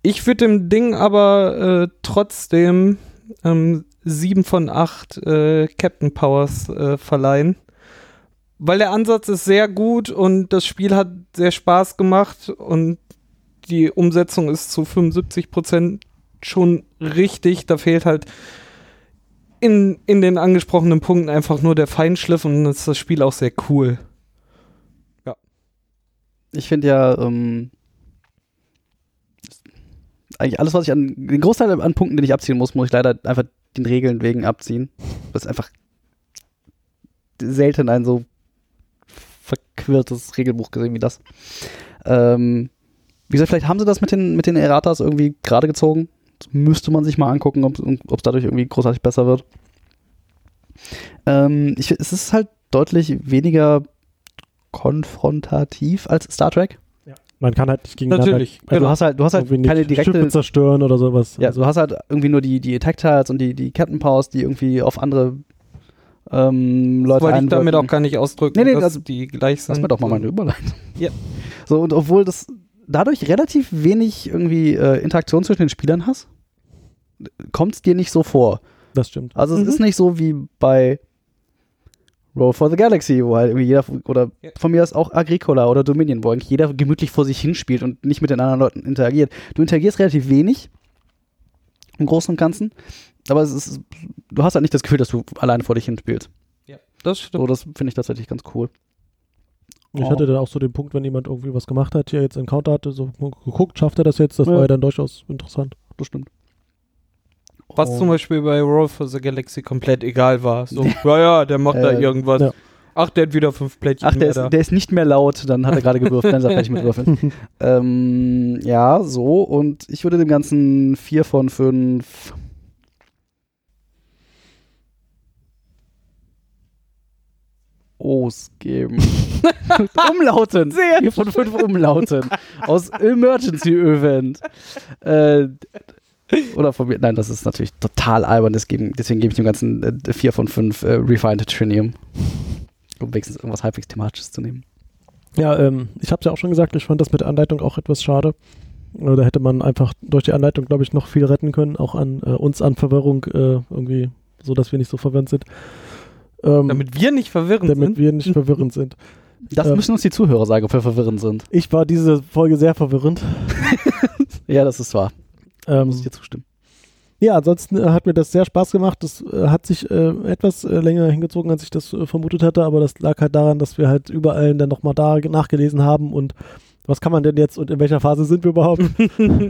Ich würde dem Ding aber äh, trotzdem ähm, sieben von acht äh, Captain Powers äh, verleihen. Weil der Ansatz ist sehr gut und das Spiel hat sehr Spaß gemacht und die Umsetzung ist zu 75 Prozent schon richtig. Da fehlt halt in, in den angesprochenen Punkten einfach nur der Feinschliff und dann ist das Spiel auch sehr cool. Ich finde ja, ähm, eigentlich alles, was ich an, den Großteil an Punkten, den ich abziehen muss, muss ich leider einfach den Regeln wegen abziehen. Das ist einfach selten ein so verquirltes Regelbuch gesehen wie das. Ähm, wie gesagt, vielleicht haben sie das mit den, mit den Erratas irgendwie gerade gezogen. Das müsste man sich mal angucken, ob es dadurch irgendwie großartig besser wird. Ähm, ich, es ist halt deutlich weniger konfrontativ als Star Trek. Man kann halt nicht gegeneinander Natürlich, Also genau. du hast halt, du hast halt keine nicht direkte. Schiffe zerstören oder sowas. Ja, Also, du hast halt irgendwie nur die, die Attack Tiles und die, die Captain Powers, die irgendwie auf andere ähm, Das Leute wollte ich damit auch gar nicht ausdrücken, Nee, nee, dass also- die gleich sind. Lass mir doch mal meine Überleitung. Ja. So, und obwohl das dadurch relativ wenig irgendwie äh, Interaktion zwischen den Spielern hast, kommt es dir nicht so vor. das stimmt. Also es Mhm. ist nicht so wie bei Roll for the Galaxy, wo halt irgendwie jeder, oder Ja. von mir aus auch Agricola oder Dominion, wo eigentlich jeder gemütlich vor sich hinspielt und nicht mit den anderen Leuten interagiert. Du interagierst relativ wenig im Großen und Ganzen, aber es ist, du hast halt nicht das Gefühl, dass du alleine vor dich hinspielst. Das stimmt. So, das finde ich tatsächlich ganz cool. Ich Oh. hatte dann auch so den Punkt, wenn jemand irgendwie was gemacht hat, hier jetzt Encounter hatte, so geguckt, schafft er das jetzt? Das Ja. war ja dann durchaus interessant. Das stimmt. Was Oh. zum Beispiel bei Roll for the Galaxy komplett egal war. So, ja, ja, der macht da Äh, irgendwas. ja. Ach, der hat wieder fünf Plättchen Ach, der mehr ist, da. der ist nicht mehr laut, dann hat er gerade gewürfelt, dann ist er fertig mit Würfeln. ähm, ja, so, und ich würde dem Ganzen vier von fünf O's geben. Umlauten. Vier von fünf Umlauten. Aus Emergency Event. Äh, oder von mir. Nein, das ist natürlich total albern. Deswegen, deswegen gebe ich dem Ganzen äh, vier von fünf äh, Refined Trinium. Um wenigstens irgendwas halbwegs thematisches zu nehmen. Ja, ähm, ich habe es ja auch schon gesagt, ich fand das mit der Anleitung auch etwas schade. Äh, Da hätte man einfach durch die Anleitung, glaube ich, noch viel retten können, auch an äh, uns an Verwirrung äh, irgendwie, so dass wir nicht so verwirrend sind. Ähm, Damit wir nicht verwirrend damit sind. wir nicht verwirrend sind. Das Ähm. müssen uns die Zuhörer sagen, ob wir verwirrend sind. Ich war diese Folge sehr verwirrend. Ja, das ist wahr. Ähm, Muss ich dir zustimmen. ja, ansonsten äh, hat mir das sehr Spaß gemacht. Das äh, hat sich äh, etwas äh, länger hingezogen, als ich das äh, vermutet hatte, aber das lag halt daran, dass wir halt überall dann nochmal da nachgelesen haben und was kann man denn jetzt und in welcher Phase sind wir überhaupt?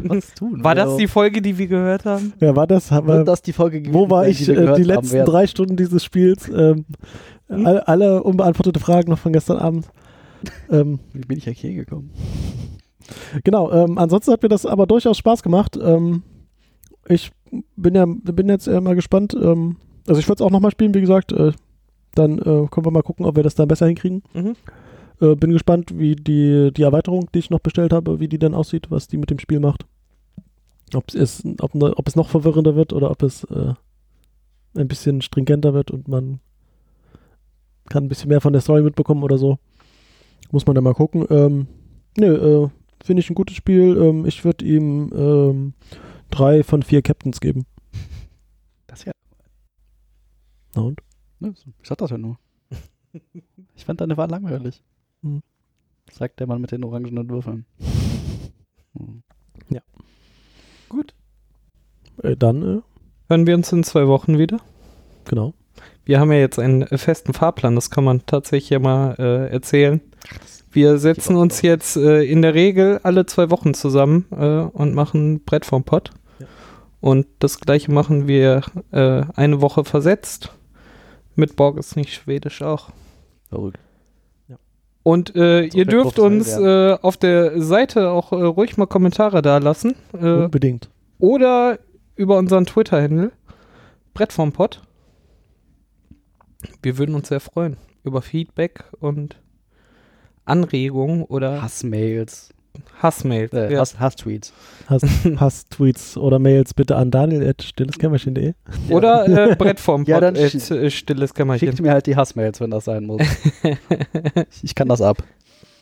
Was tun? War das Also, die Folge, die wir gehört haben? ja, war das? Haben wird wir, das die Folge gewesen wo war ich äh, die haben letzten werden? drei Stunden dieses Spiels? Ähm, alle, alle unbeantwortete Fragen noch von gestern Abend. ähm, Wie bin ich eigentlich hier gekommen? Genau, ähm, ansonsten hat mir das aber durchaus Spaß gemacht. Ähm, ich bin ja bin jetzt äh, mal gespannt. Ähm, also ich würde es auch nochmal spielen, wie gesagt. Äh, dann äh, können wir mal gucken, ob wir das dann besser hinkriegen. Mhm. Äh, bin gespannt, wie die, die Erweiterung, die ich noch bestellt habe, wie die dann aussieht, was die mit dem Spiel macht. Ob es, ob, ne- ob es noch verwirrender wird oder ob es äh, ein bisschen stringenter wird und man kann ein bisschen mehr von der Story mitbekommen oder so. Muss man dann mal gucken. Ähm, nö, äh, finde ich ein gutes Spiel. Ähm, ich würde ihm ähm, drei von vier Captains geben. Das ja. Na und? Ich sag das ja nur. Ich fand deine Wahl langweilig. Hm. Sagt der Mann mit den orangenen Würfeln. Hm. Gut. Äh, dann, äh, Hören wir uns in zwei Wochen wieder. genau. Wir haben ja jetzt einen festen Fahrplan, das kann man tatsächlich ja mal äh, erzählen. Wir setzen uns jetzt äh, in der Regel alle zwei Wochen zusammen äh, und machen Brett vom Pott. Ja. Und das gleiche machen wir äh, eine Woche versetzt. Mit Borg ist nicht schwedisch auch. Verrückt. Und äh, ihr dürft uns äh, auf der Seite auch äh, ruhig mal Kommentare da lassen. Äh, Unbedingt. oder über unseren Twitter-Handle Brett vom Pott. Wir würden uns sehr freuen über Feedback und Anregungen oder Hassmails. Hassmails. Äh, ja. Hass, Hasstweets. Hast, hast Tweets oder Mails bitte an daniel.stilleskämmerchen.de. Oder äh, Brett vom Ja, dann äh, sch- stilles Kämmerchen. Schickt mir halt die Hassmails, wenn das sein muss. ich kann das ab.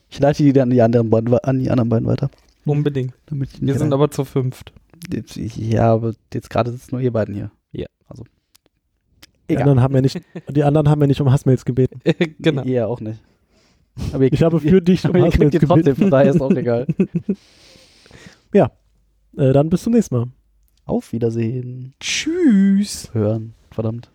Ich leite die dann an die anderen beiden, an die anderen beiden weiter. Unbedingt. Wir sind aber zu fünft. Jetzt- Ja, aber jetzt gerade sitzen nur ihr beiden hier. Ja. Also. Die Egal. anderen haben ja nicht, die anderen haben ja nicht um Hassmails gebeten. genau. Ihr auch nicht. Aber ihr Ich habe für dich aber ihr kriegt die trotzdem, von daher ist auch egal. Äh, dann bis zum nächsten Mal. Auf Wiedersehen. Tschüss. Hören. Verdammt.